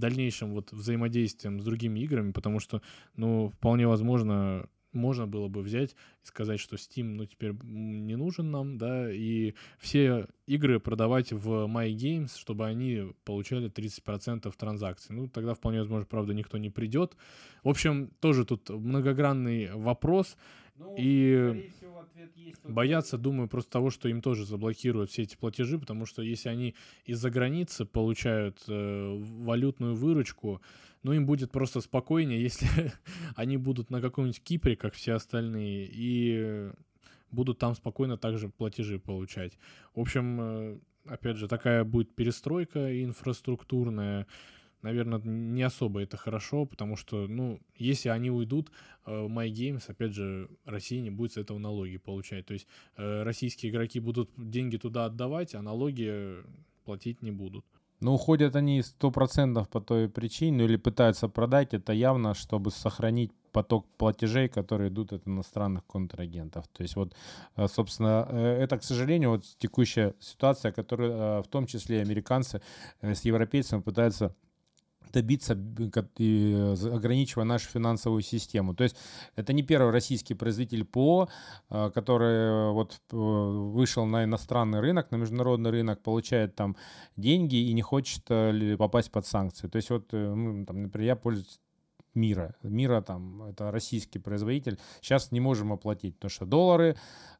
дальнейшим вот взаимодействием с другими играми, потому что, ну, вполне возможно, можно было бы взять и сказать, что Steam, ну, теперь не нужен нам, да, и все игры продавать в My Games, чтобы они получали 30% транзакций. Ну, тогда вполне возможно, правда, никто не придет. В общем, тоже тут многогранный вопрос. Ну, и боятся, думаю, просто того, что им тоже заблокируют все эти платежи, потому что если они из-за границы получают э, валютную выручку, ну, им будет просто спокойнее, если они будут на каком-нибудь Кипре, как все остальные, и будут там спокойно также платежи получать. В общем, э, опять же, такая будет перестройка инфраструктурная. Наверное, не особо это хорошо, потому что, ну, если они уйдут, э, My Games, опять же, Россия не будет с этого налоги получать. То есть э, российские игроки будут деньги туда отдавать, а налоги платить не будут. Но уходят они сто процентов по той причине, ну или пытаются продать это явно, чтобы сохранить поток платежей, которые идут от иностранных контрагентов. То есть вот, э, собственно, это, к сожалению, вот текущая ситуация, которую в том числе американцы с европейцами пытаются добиться, ограничивая нашу финансовую систему. То есть это не первый российский производитель ПО, а, который вот э, вышел на иностранный рынок, на международный рынок, получает там деньги и не хочет э, попасть под санкции. То есть вот, ну, там, например, я пользуюсь мира. Мира там, это российский производитель. Сейчас не можем оплатить, потому что доллары,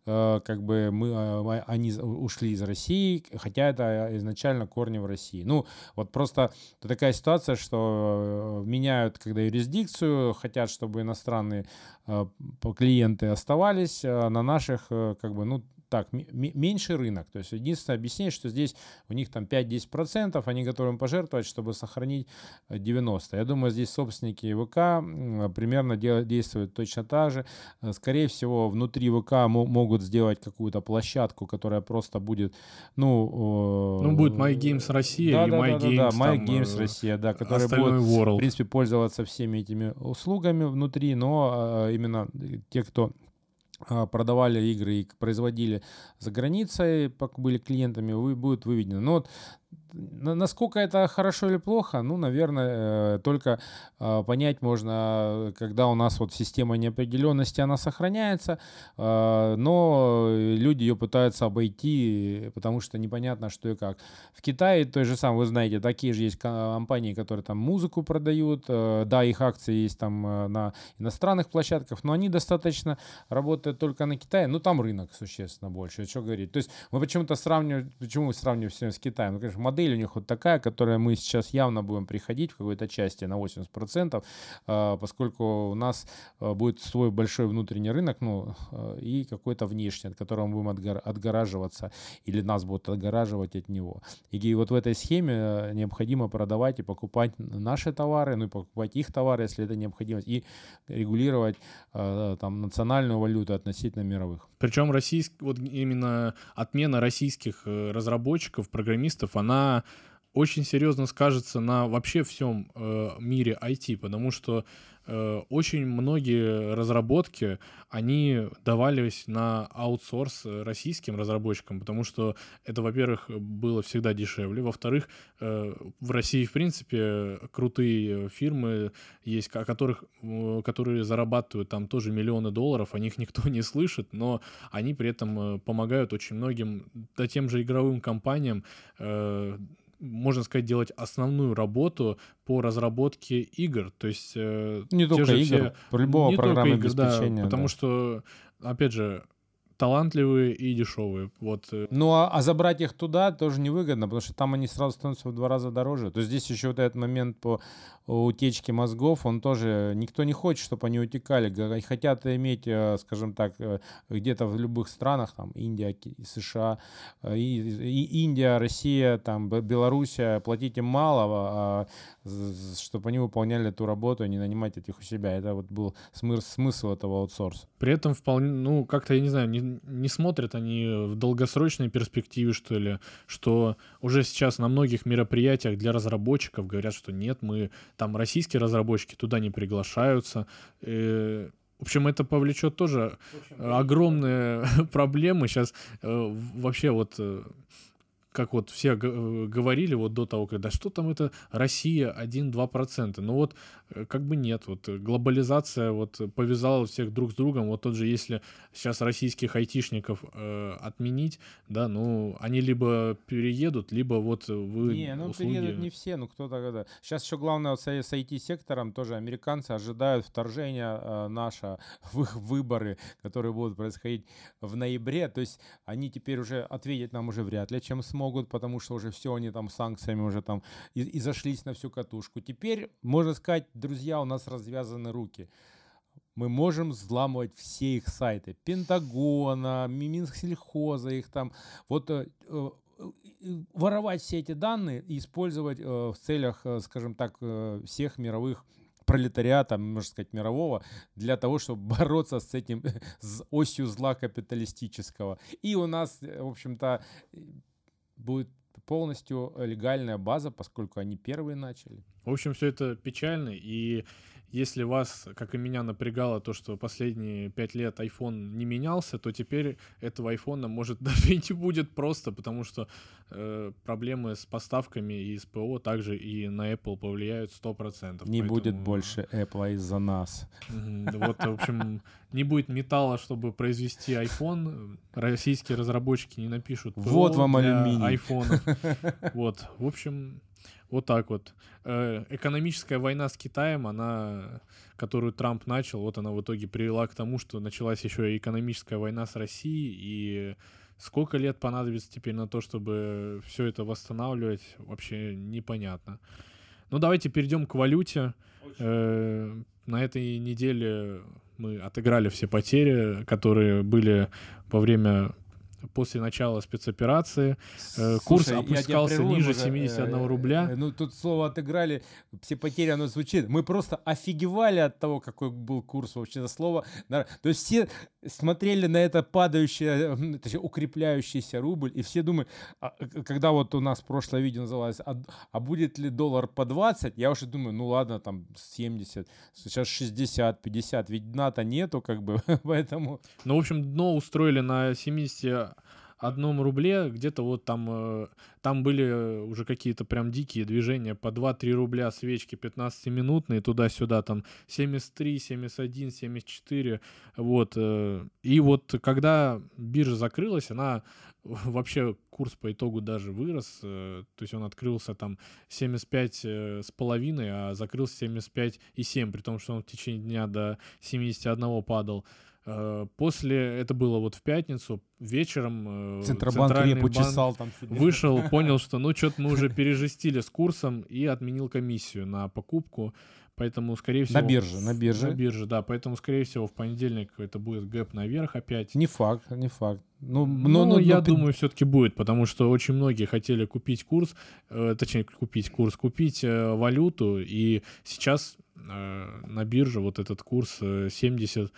э, как бы мы, э, они ушли из России, хотя это изначально корни в России. Ну, вот просто такая ситуация, что э, меняют, когда юрисдикцию, хотят, чтобы иностранные э, клиенты оставались, а на наших, э, как бы, ну, так, меньший рынок. То есть единственное объяснение, что здесь у них там 5-10%, они готовы пожертвовать, чтобы сохранить 90%. Э, Я думаю, здесь собственники ВК примерно действуют точно так же. Э, скорее всего, внутри ВК могут сделать какую-то площадку, которая просто будет, ну... Ну, будет My Games Россия да, или да, My да, Games, да, да, My Games Россия, да, которая будет, World. в принципе, пользоваться всеми этими услугами внутри, но именно те, кто продавали игры и производили за границей, были клиентами, вы, будет выведено. Но вот Насколько это хорошо или плохо, ну, наверное, э, только а, понять можно, когда у нас вот система неопределенности, она сохраняется, а, но люди ее пытаются обойти, потому что непонятно, что и как. В Китае то же самое, вы знаете, такие же есть компании, которые там музыку продают, э, да, их акции есть там э, на иностранных площадках, но они достаточно работают только на Китае, ну, там рынок существенно больше, что говорить. То есть мы почему-то сравниваем, почему мы сравниваем все с Китаем? Ну, конечно, модель у них вот такая, которая мы сейчас явно будем приходить в какой-то части на 80%, а, поскольку у нас а, будет свой большой внутренний рынок, ну, а, и какой-то внешний, от которого мы будем отгораживаться, или нас будут отгораживать от него. И вот в этой схеме необходимо продавать и покупать наши товары, ну и покупать их товары, если это необходимо, и регулировать там национальную валюту относительно мировых. Причем российск, вот именно отмена российских э, разработчиков, программистов, она uh, очень серьезно скажется на вообще всем э, мире IT, потому что э, очень многие разработки, они давались на аутсорс российским разработчикам, потому что это, во-первых, было всегда дешевле, во-вторых, э, в России, в принципе, крутые фирмы есть, о которых, э, которые зарабатывают там тоже миллионы долларов, о них никто не слышит, но они при этом э, помогают очень многим, да тем же игровым компаниям, э, можно сказать, делать основную работу по разработке игр. То есть э, не только игр, все... любого программного обеспечения. Да, потому да. что, опять же, талантливые и дешевые. Вот. Э. Ну, а, а забрать их туда тоже невыгодно, потому что там они сразу становятся в два раза дороже. То есть здесь еще вот этот момент по утечке мозгов, он тоже... Никто не хочет, чтобы они утекали. Хотят иметь, э, скажем так, э, где-то в любых странах, там, Индия, США, и, и Индия, Россия, там, Белоруссия, платить им мало, а, чтобы они выполняли эту работу, а не нанимать этих у себя. Это вот был смысл, смысл этого аутсорса. При этом вполне, ну, как-то, я не знаю, не, не смотрят они в долгосрочной перспективе, что ли, что уже сейчас на многих мероприятиях для разработчиков говорят, что нет, мы там российские разработчики туда не приглашаются. Э, в общем, это повлечет тоже огромные проблемы. Сейчас э, вообще вот э, как вот все э, говорили вот до того, когда что там это Россия 1-2%. Ну вот э, как бы нет, вот глобализация вот повязала всех друг с другом. Вот тот же, если сейчас российских айтишников э, отменить, да, ну они либо переедут, либо вот вы Не, ну услуги... переедут не все, ну кто-то когда. Сейчас еще главное вот с, IT-сектором тоже американцы ожидают вторжения э, наше в их выборы, которые будут происходить в ноябре. То есть они теперь уже ответить нам уже вряд ли, чем смогут, потому что уже все они там санкциями уже там и, и зашлись на всю катушку. Теперь, можно сказать, друзья, у нас развязаны руки мы можем взламывать все их сайты. Пентагона, Минсельхоза, их там. Вот э, э, воровать все эти данные и использовать э, в целях, э, скажем так, э, всех мировых пролетариата, можно сказать, мирового, для того, чтобы бороться с этим, с осью зла капиталистического. И у нас, в общем-то, будет полностью легальная база, поскольку они первые начали. В общем, все это печально, и если вас, как и меня, напрягало то, что последние пять лет iPhone не менялся, то теперь этого iPhone может даже и не будет просто, потому что э, проблемы с поставками и с ПО также и на Apple повлияют 100%. Не поэтому... будет больше Apple из-за нас. Вот, в общем, не будет металла, чтобы произвести iPhone. Российские разработчики не напишут ПО вот вам алюминий. айфонов. Вот, в общем, вот так вот. Э, экономическая война с Китаем, она, которую Трамп начал, вот она в итоге привела к тому, что началась еще и экономическая война с Россией, и сколько лет понадобится теперь на то, чтобы все это восстанавливать, вообще непонятно. Ну, давайте перейдем к валюте. Э, на этой неделе мы отыграли все потери, которые были во время после начала спецоперации. Э, Слушай, курс опускался ниже уже, 71 э, рубля. Э, ну, тут слово отыграли, все потери, оно звучит. Мы просто офигевали от того, какой был курс вообще. Слово. То есть все смотрели на это падающее, точнее, укрепляющийся рубль, и все думают, а, когда вот у нас прошлое видео называлось, а, а будет ли доллар по 20, я уже думаю, ну ладно, там 70, сейчас 60, 50, ведь дна-то нету, как бы, поэтому... Ну, в общем, дно устроили на 70 одном рубле где-то вот там, э, там были уже какие-то прям дикие движения по 2-3 рубля свечки 15-минутные туда-сюда, там 73, 71, 74, вот. Э, и вот когда биржа закрылась, она вообще курс по итогу даже вырос, э, то есть он открылся там 75 с половиной, а закрылся 75,7, при том, что он в течение дня до 71 падал. Э, после, это было вот в пятницу, вечером э, Центробанк Центральный почесал там вышел, понял, что ну что-то мы уже пережестили с курсом и отменил комиссию на покупку. Поэтому, скорее всего... На бирже, на бирже. На бирже, да. Поэтому, скорее всего, в понедельник это будет гэп наверх опять. Не факт, не факт. Ну, но, но, но я но... думаю, все-таки будет, потому что очень многие хотели купить курс, э, точнее, купить курс, купить э, валюту, и сейчас э, на бирже вот этот курс э, 70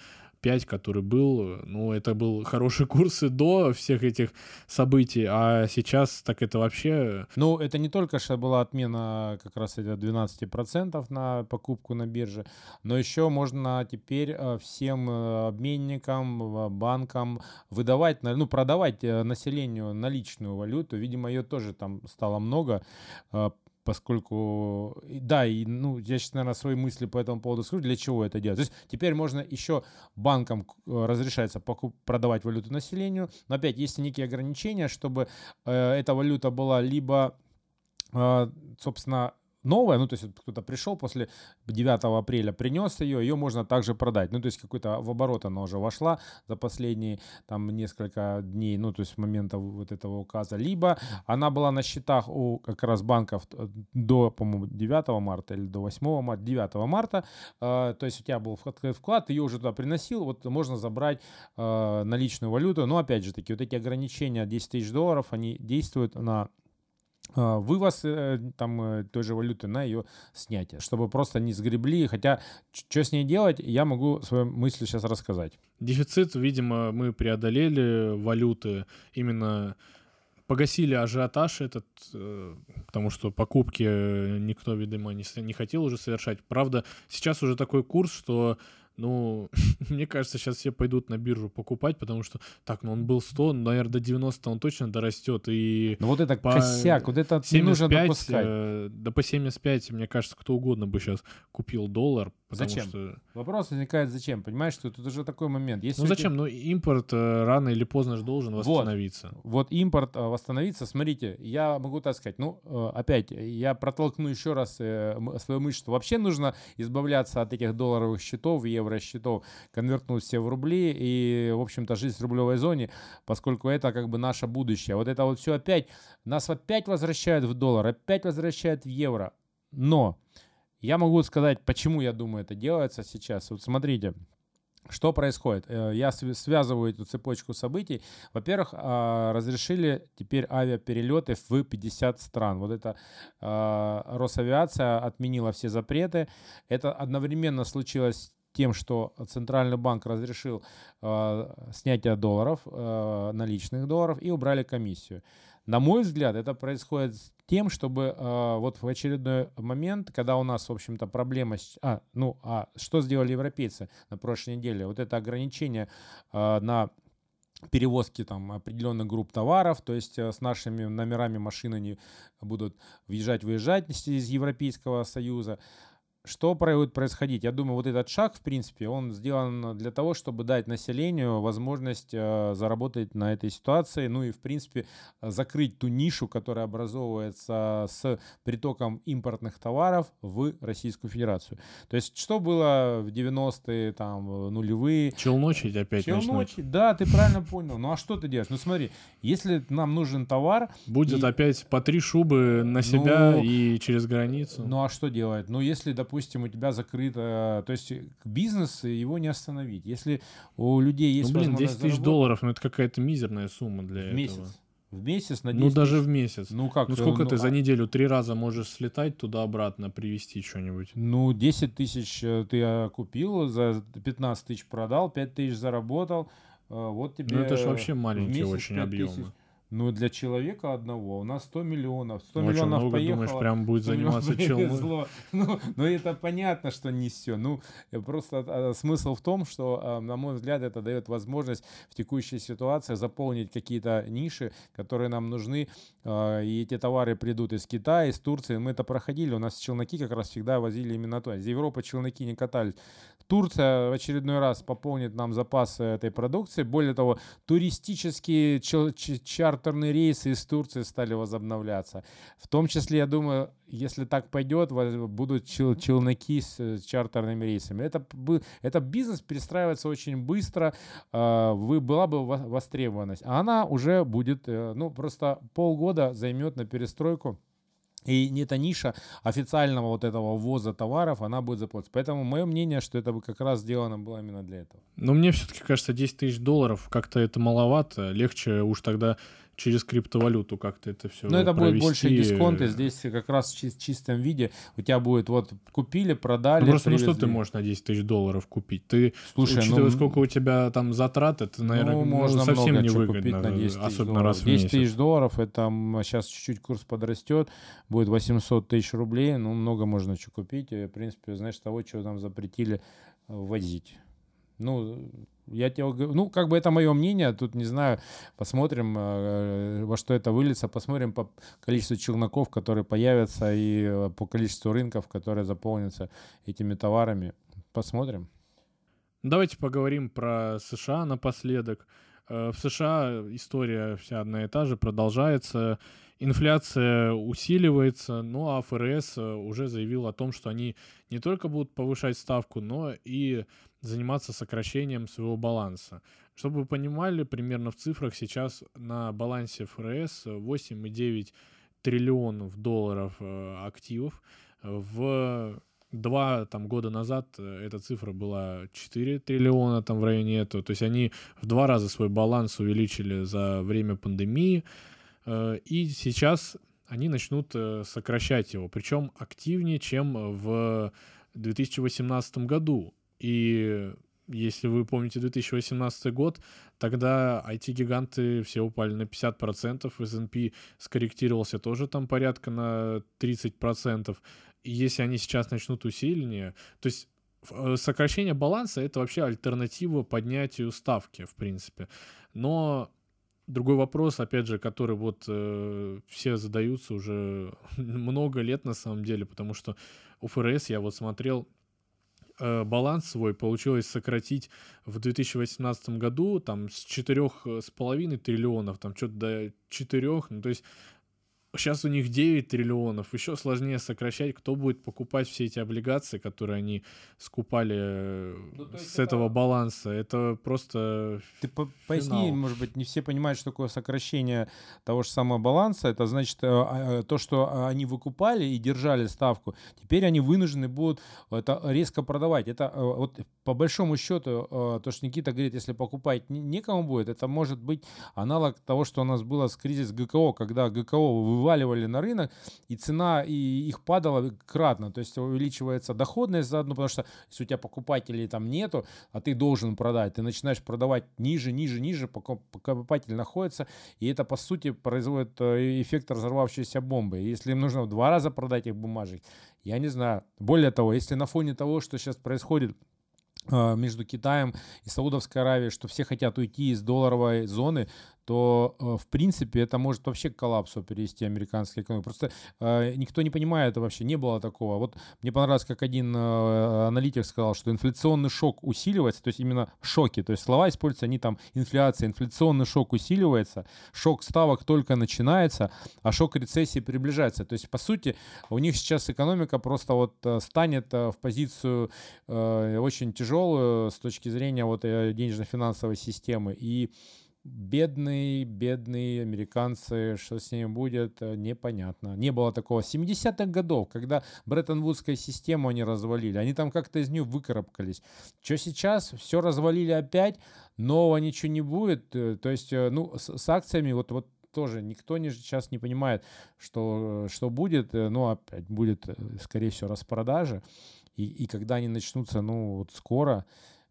5, который был, ну, это был хороший курс и до всех этих событий, а сейчас так это вообще... Ну, это не только что была отмена как раз этих 12% на покупку на бирже, но еще можно теперь э, всем э, обменникам, э, банкам выдавать, ну, продавать населению наличную валюту. Видимо, ее тоже там стало много поскольку, да, и, ну, я сейчас, наверное, свои мысли по этому поводу скажу, для чего это делать. То есть теперь можно еще банкам э, разрешается покуп, продавать валюту населению, но опять есть некие ограничения, чтобы э, эта валюта была либо, э, собственно, новая, ну, то есть кто-то пришел после 9 апреля, принес ее, ее можно также продать. Ну, то есть какой-то в оборот она уже вошла за последние там несколько дней, ну, то есть момента вот этого указа. Либо она была на счетах у как раз банков э, до, по-моему, 9 марта или до 8 марта, 9 марта, э, то есть у тебя был вклад, ее уже туда приносил, вот можно забрать э, наличную валюту, но опять же таки, вот эти ограничения 10 тысяч долларов, они действуют на вывоз э, там э, той же валюты на ее снятие, чтобы просто не сгребли. Хотя, что с ней делать, я могу свою мысль сейчас рассказать. Дефицит, видимо, мы преодолели валюты именно погасили ажиотаж этот, э, потому что покупки никто, видимо, не, не хотел уже совершать. Правда, сейчас уже такой курс, что Ну, мне кажется, сейчас все пойдут на биржу покупать, потому что, так, ну он был 100, наверное, до 90 он точно дорастет. И ну вот это по косяк, вот это 75, не нужно допускать. Э, да по 75, мне кажется, кто угодно бы сейчас купил доллар. Зачем? Что... Вопрос возникает, зачем? Понимаешь, что тут уже такой момент. Если ну зачем? Эти... Ну импорт э, рано или поздно же должен восстановиться. Вот, вот импорт э, восстановиться. Смотрите, я могу так сказать. Ну, э, опять, я протолкну еще раз э, свою мысль, что вообще нужно избавляться от этих долларовых счетов, евро-счетов, конвертнуть все в рубли и, в общем-то, жить в рублевой зоне, поскольку это как бы наше будущее. Вот это вот все опять, нас опять возвращают в доллар, опять возвращают в евро. Но я могу сказать, почему я думаю, это делается сейчас. Вот смотрите, что происходит? Э, я связываю эту цепочку событий. Во-первых, а, разрешили теперь авиаперелеты в 50 стран. Вот это а, Росавиация отменила все запреты. Это одновременно случилось тем, что Центральный банк разрешил э, снятие долларов, наличных долларов, и убрали комиссию. На мой взгляд, это происходит тем, чтобы э, вот в очередной момент, когда у нас, в общем-то, проблема... С, а, ну, а что сделали европейцы на прошлой неделе? Вот это ограничение э, на перевозки там определенных групп товаров, то есть э, с нашими номерами машины не будут въезжать-выезжать из Европейского Союза что будет происходить? Я думаю, вот этот шаг, в принципе, он сделан для того, чтобы дать населению возможность э, заработать на этой ситуации, ну и, в принципе, закрыть ту нишу, которая образовывается с притоком импортных товаров в Российскую Федерацию. То есть, что было в 90-е, там, нулевые? Челночить опять Челночить, начнут. да, ты правильно понял. Ну а что ты делаешь? Ну смотри, если нам нужен товар... Будет и... опять по три шубы на себя ну, и через границу. Ну а что делать? Ну если, допустим, допустим, у тебя закрыто, то есть бизнес, его не остановить. Если у людей есть ну, блин, 10 тысяч долларов, ну это какая-то мизерная сумма для в месяц. В месяц на 10 Ну, даже в месяц. Ну, как? Ну, сколько ну, ты а... за неделю три раза можешь слетать туда-обратно, привезти что-нибудь? Ну, 10 тысяч э, ты а, купил, за 15 тысяч продал, 5 тысяч заработал, э, вот тебе... Ну, это же вообще маленькие очень объемы. Тысяч. Ну, для человека одного у нас 100 миллионов. 100 ну, миллионов много, поехало. думаешь, прям будет заниматься челом? Ну, ну, это понятно, что не все. Ну, просто а, смысл в том, что, а, на мой взгляд, это дает возможность в текущей ситуации заполнить какие-то ниши, которые нам нужны. А, и эти товары придут из Китая, из Турции. Мы это проходили. У нас челноки как раз всегда возили именно то. Из Европы челноки не катались. Турция в очередной раз пополнит нам запасы этой продукции. Более того, туристические чартерные рейсы из Турции стали возобновляться. В том числе, я думаю, если так пойдет, будут чел челноки с чартерными рейсами. Это, это бизнес перестраивается очень быстро, а, вы, была бы востребованность. А она уже будет, э, ну, просто полгода займет на перестройку и не эта ниша официального вот этого ввоза товаров, она будет заполнена. Поэтому мое мнение, что это бы как раз сделано было именно для этого. Но мне все-таки кажется, 10 тысяч долларов как-то это маловато. Легче уж тогда через криптовалюту как-то это все Ну, это будет больше дисконты. Здесь как раз в чи- чистом виде у тебя будет вот купили, продали, ну, просто привезли. ну что ты можешь на 10 тысяч долларов купить? Ты, Слушай, учитывая, ну, сколько у тебя там затрат, это, наверное, ну, можно ну, совсем невыгодно. Купить на 10 особенно долларов. раз в 10 тысяч долларов, это сейчас чуть-чуть курс подрастет, будет 800 тысяч рублей, ну, много можно что купить. В принципе, знаешь, того, чего нам запретили возить. Ну, я тебе говорю, ну, как бы это мое мнение, тут не знаю, посмотрим, э, во что это выльется, посмотрим по количеству челноков, которые появятся, и э, по количеству рынков, которые заполнятся этими товарами. Посмотрим. Давайте поговорим про США напоследок. Э, в США история вся одна и та же, продолжается. Инфляция усиливается, ну а ФРС уже заявил о том, что они не только будут повышать ставку, но и заниматься сокращением своего баланса. Чтобы вы понимали, примерно в цифрах сейчас на балансе ФРС 8,9 триллионов долларов э, активов. В два там, года назад э, эта цифра была 4 триллиона там в районе этого. То есть они в два раза свой баланс увеличили за время пандемии. Э, и сейчас они начнут сокращать его, причем активнее, чем в 2018 году. И если вы помните 2018 год, тогда IT-гиганты все упали на 50%, S&P скорректировался тоже там порядка на 30%. И если они сейчас начнут усиление, то есть э, сокращение баланса это вообще альтернатива поднятию ставки, в принципе. Но другой вопрос, опять же, который вот э, все задаются уже много лет на самом деле, потому что у ФРС я вот смотрел баланс свой получилось сократить в 2018 году там с 4,5 триллионов, там что-то до 4, ну то есть Сейчас у них 9 триллионов, еще сложнее сокращать. Кто будет покупать все эти облигации, которые они скупали э, ну, с это... этого баланса? Это просто Ты по поясни, может быть, не все понимают, что такое сокращение того же самого баланса. Это значит э, а, э, то, что они выкупали и держали ставку. Теперь они вынуждены будут это резко продавать. Это вот по большому счету, то, что Никита говорит, если покупать некому будет, это может быть аналог того, что у нас было с кризис ГКО, когда ГКО вываливали на рынок, и цена и их падала кратно. То есть увеличивается доходность заодно, потому что если у тебя покупателей там нету, а ты должен продать, ты начинаешь продавать ниже, ниже, ниже, пока покупатель находится, и это по сути производит э, эффект разорвавшейся бомбы. Если им нужно в два раза продать их бумажек, я не знаю. Более того, если на фоне того, что сейчас происходит э, между Китаем и Саудовской Аравией, что все хотят уйти из долларовой зоны, то, э, в принципе, это может вообще к коллапсу перевести американскую экономику. Просто э, никто не понимает это вообще, не было такого. Вот мне понравилось, как один э, аналитик сказал, что инфляционный шок усиливается, то есть именно шоки, то есть слова используются, они там инфляция, инфляционный шок усиливается, шок ставок только начинается, а шок рецессии приближается. То есть, по сути, у них сейчас экономика просто вот станет в позицию очень тяжелую с точки зрения вот денежно-финансовой системы. И бедные, бедные американцы, что с ними будет, э, непонятно. Не было такого. 70-х годов, когда Бреттон-Вудскую систему они развалили, они там как-то из нее выкарабкались. Что сейчас? Все развалили опять, нового ничего не будет. Э, то есть, э, ну, с, с акциями вот, вот тоже никто не, сейчас не понимает, что, что будет. Ну, опять будет, скорее всего, распродажа. И, и когда они начнутся, ну, вот скоро,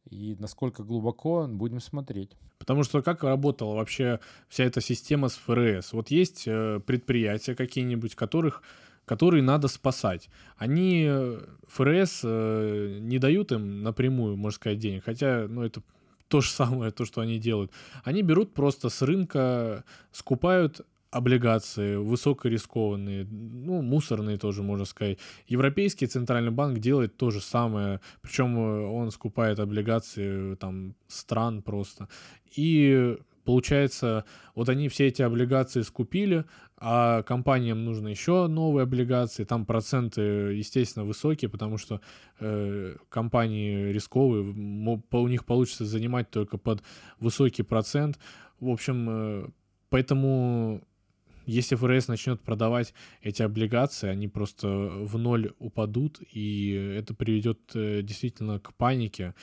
и насколько глубоко, будем смотреть. Потому что как работала вообще вся эта система с ФРС? Вот есть э, предприятия какие-нибудь, которых которые надо спасать. Они, э, ФРС, э, не дают им напрямую, можно сказать, денег, хотя, ну, это то же самое, то, что они делают. Они берут просто с рынка, скупают облигации высокорискованные, ну, мусорные тоже, можно сказать. Европейский центральный банк делает то же самое, причем э, он скупает облигации там стран просто. И получается, вот они все эти облигации скупили, а компаниям нужно еще новые облигации, там проценты, естественно, высокие, потому что э, компании рисковые, у них получится занимать только под высокий процент. В общем, э, поэтому если ФРС начнет продавать эти облигации, они просто в ноль упадут, и это приведет э, действительно к панике.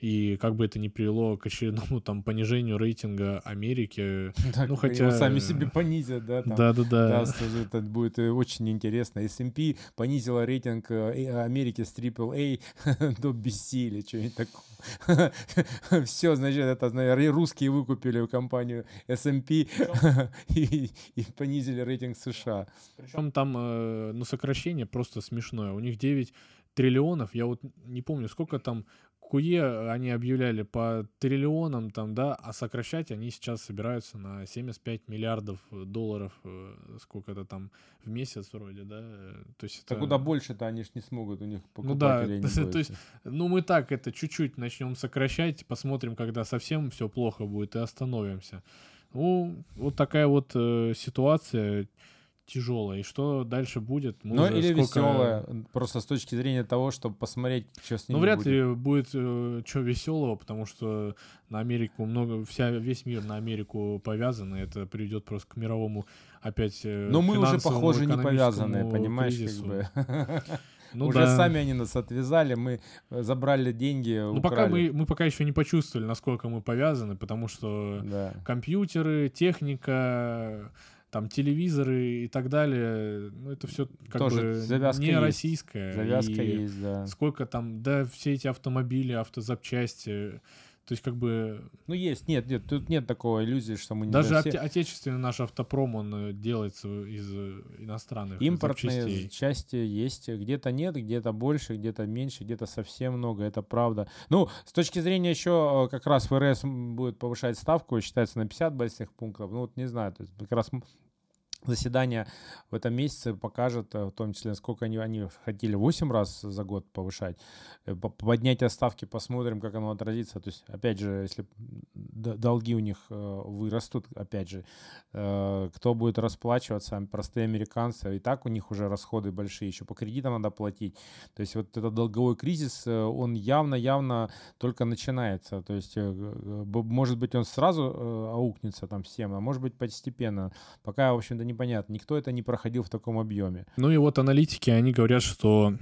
И как бы это ни привело к очередному там понижению рейтинга Америки. Да, ну, хотя... Его сами себе понизят, да? Да, да, да. Да, это будет э, очень интересно. S&P понизила рейтинг э, Америки с AAA до BC или что-нибудь такое. Все, значит, это, наверное, русские выкупили компанию S&P и, и понизили рейтинг США. Причем там, э, ну, сокращение просто смешное. У них 9 триллионов, я вот не помню, сколько там КУЕ они объявляли по триллионам, там, да, а сокращать они сейчас собираются на 75 миллиардов долларов, э, сколько это там в месяц вроде, да. То есть это... куда больше-то они же не смогут, у них Ну да, то есть, ну мы так это чуть-чуть начнем сокращать, посмотрим, когда совсем все плохо будет, и остановимся. Ну, вот такая вот э, ситуация тяжелая. И что дальше будет? Мы ну, или сколько... веселая, просто с точки зрения того, чтобы посмотреть, что с ним Ну, вряд будет. ли будет э, что веселого, потому что на Америку много, вся, весь мир на Америку повязан, и это приведет просто к мировому опять э, Но мы уже, похоже, не повязаны, понимаешь, кризису. как бы. Ну, Уже да. сами они нас отвязали, мы э, забрали деньги, Ну, пока мы, мы пока еще не почувствовали, насколько мы повязаны, потому что да. компьютеры, техника, там телевизоры и так далее, ну это все как Тоже бы завязка не есть. российское. Завязка и есть, да. Сколько там, да, все эти автомобили, автозапчасти, То есть как бы... Ну есть, нет, нет, тут нет такой иллюзии, что мы не Даже все... отечественный наш автопром, он э, делается из э, иностранных Импортные запчастей. части есть, где-то нет, где-то больше, где-то меньше, где-то совсем много, это правда. Ну, с точки зрения еще как раз ФРС будет повышать ставку, считается на 50 базисных пунктов, ну вот не знаю, то есть как раз заседание в этом месяце покажет, э, в том числе, сколько они, они хотели 8 раз за год повышать. Э, поднятие ставки, посмотрим, как оно отразится. То есть, опять же, если долги у них э, вырастут, опять же, кто будет расплачиваться? Простые американцы. И так у них уже расходы большие, еще по кредитам надо платить. То есть вот этот долговой кризис, он явно-явно только начинается. То есть, может быть, он сразу аукнется там всем, а может быть, постепенно. Пока, в общем-то, непонятно. Никто это не проходил в таком объеме. Ну и вот аналитики, они говорят, что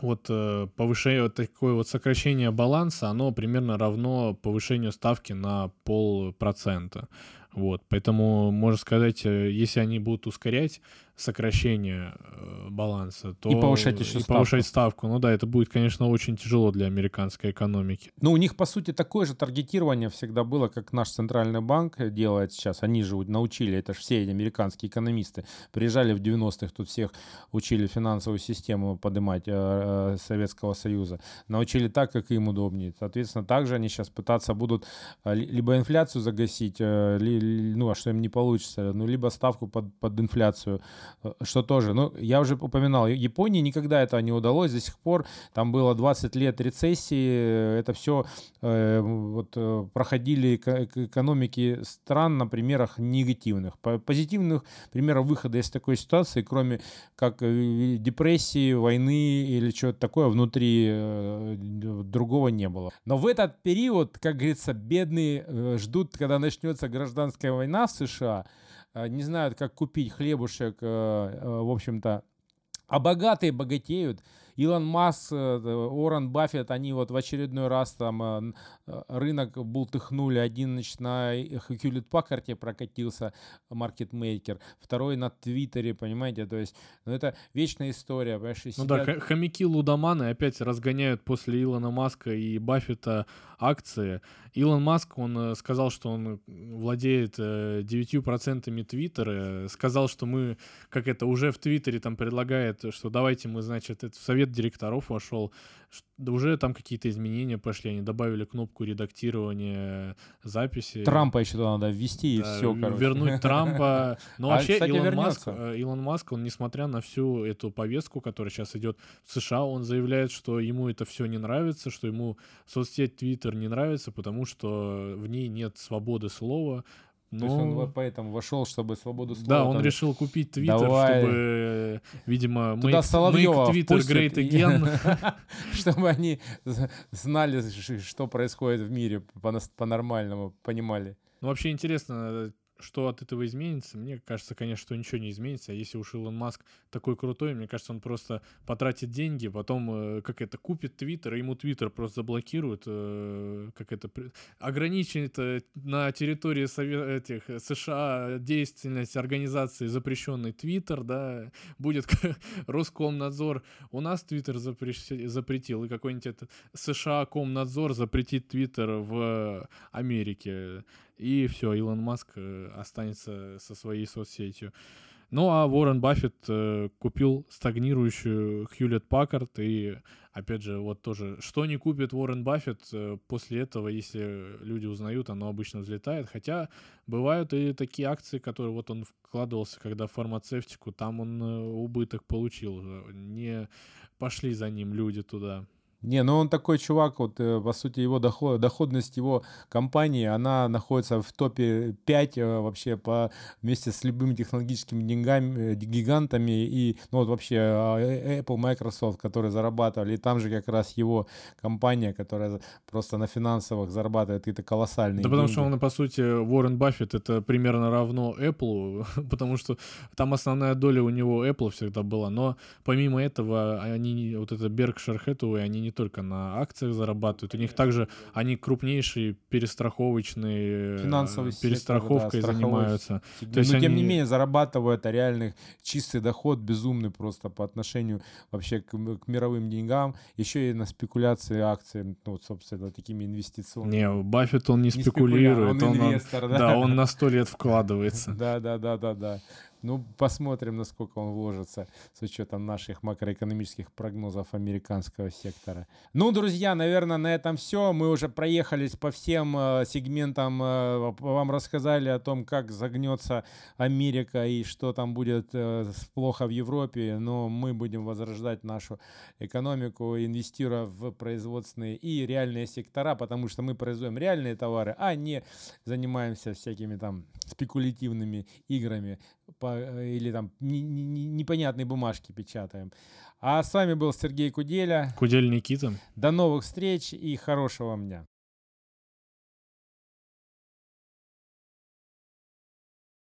вот э, повышение, вот такое вот сокращение баланса, оно примерно равно повышению ставки на полпроцента. Вот, поэтому, можно сказать, э, если они будут ускорять сокращение э, баланса, то... И повышать еще и ставку. повышать ставку. Ну да, это будет, конечно, очень тяжело для американской экономики. Ну, у них, по сути, такое же таргетирование всегда было, как наш центральный банк делает сейчас. Они же научили, это же все эти американские экономисты, приезжали в 90-х, тут всех учили финансовую систему поднимать э, э, Советского Союза. Научили так, как им удобнее. Соответственно, также они сейчас пытаться будут э, либо инфляцию загасить, э, ли, ну, а что им не получится, ну, либо ставку под, под инфляцию Э, что тоже, ну, я уже упоминал, Японии никогда это не удалось, до сих пор там было 20 лет рецессии, это все э, вот, э, проходили экономики стран на примерах негативных. Позитивных примеров выхода из такой ситуации, кроме как э, депрессии, войны или чего-то такое внутри другого не было. Но в этот период, как говорится, бедные ждут, когда начнется гражданская война в США, Э, не знают, как купить хлебушек, э, э, в общем-то, а богатые богатеют, Илон Маск, Уоррен Баффет, они вот в очередной раз там э, э, рынок бултыхнули. Один, значит, на Хьюлит Паккарте прокатился маркетмейкер, второй на Твиттере, понимаете, то есть, ну это вечная история, понимаешь? Ну сидят... да, хомяки лудоманы опять разгоняют после Илона Маска и Баффета акции. Илон Маск, он э, сказал, что он владеет 9% Твиттера, сказал, что мы, как это, уже в Твиттере там предлагает, что давайте мы, значит, это в совет директоров вошел, уже там какие-то изменения пошли, они добавили кнопку редактирования записи. Трампа еще туда надо ввести и да, все, короче. Вернуть Трампа. Но а, вообще кстати, Илон Маск, э, Илон Маск, он несмотря на всю эту повестку, которая сейчас идет в США, он заявляет, что ему это все не нравится, что ему соцсеть Твиттер не нравится, потому что в ней нет свободы слова, ну, То есть он вот поэтому вошел, чтобы свободу слова. Да, он там... решил купить Твиттер, чтобы, видимо, Туда make Twitter great again. чтобы они знали, что происходит в мире по-нормальному, понимали. Ну, вообще интересно, что от этого изменится? Мне кажется, конечно, что ничего не изменится. А если уж Илон Маск такой крутой, мне кажется, он просто потратит деньги, потом, э, как это, купит Твиттер, ему Твиттер просто заблокируют, э, как это, ограничит э, на территории Совет, этих США деятельность организации запрещенный Твиттер, да, будет Роскомнадзор. У нас Твиттер запретил, и какой-нибудь этот США Комнадзор запретит Твиттер в Америке и все, Илон Маск э, останется со своей соцсетью. Ну а Уоррен Баффет э, купил стагнирующую Хьюлет Паккард, и опять же, вот тоже, что не купит Уоррен Баффет, э, после этого, если люди узнают, оно обычно взлетает. Хотя бывают и такие акции, которые вот он вкладывался, когда в фармацевтику, там он э, убыток получил, не пошли за ним люди туда. Не, ну он такой чувак, вот э, по сути его доход, доходность его компании, она находится в топе 5 э, вообще по вместе с любыми технологическими деньгами, э, гигантами и ну вот вообще Apple, Microsoft, которые зарабатывали, и там же как раз его компания, которая просто на финансовых зарабатывает какие-то колоссальные Да деньги. потому что он, по сути, Уоррен Баффет это примерно равно Apple, потому что там основная доля у него Apple всегда была, но помимо этого они, вот это Berkshire Hathaway, они не только на акциях зарабатывают, у них также они крупнейшие перестраховочные Финансовый сектор, перестраховкой да, страховой занимаются. сегмент. То есть Но тем не они- менее зарабатывают а реальный чистый доход, безумный просто по отношению вообще к, к мировым деньгам, еще и на спекуляции акций, ну, вот, собственно, такими инвестиционными. Не, Баффет он не, Не спекулирует, он он, он- инвестор, да. да, он на сто лет вкладывается. Да, да, да, да, да. Ну, посмотрим, насколько он вложится с учетом наших макроэкономических прогнозов американского сектора. Ну, друзья, наверное, на этом все. Мы уже проехались по всем э, сегментам, э, вам рассказали о том, как загнется Америка и что там будет э, плохо в Европе, но мы будем возрождать нашу экономику, инвестируя в производственные и реальные сектора, потому что мы производим реальные товары, а не занимаемся всякими там спекулятивными играми по- э, или там не- не- не- непонятные бумажки печатаем. А с вами был Сергей Куделя. Кудель Никита. До новых встреч и хорошего вам дня.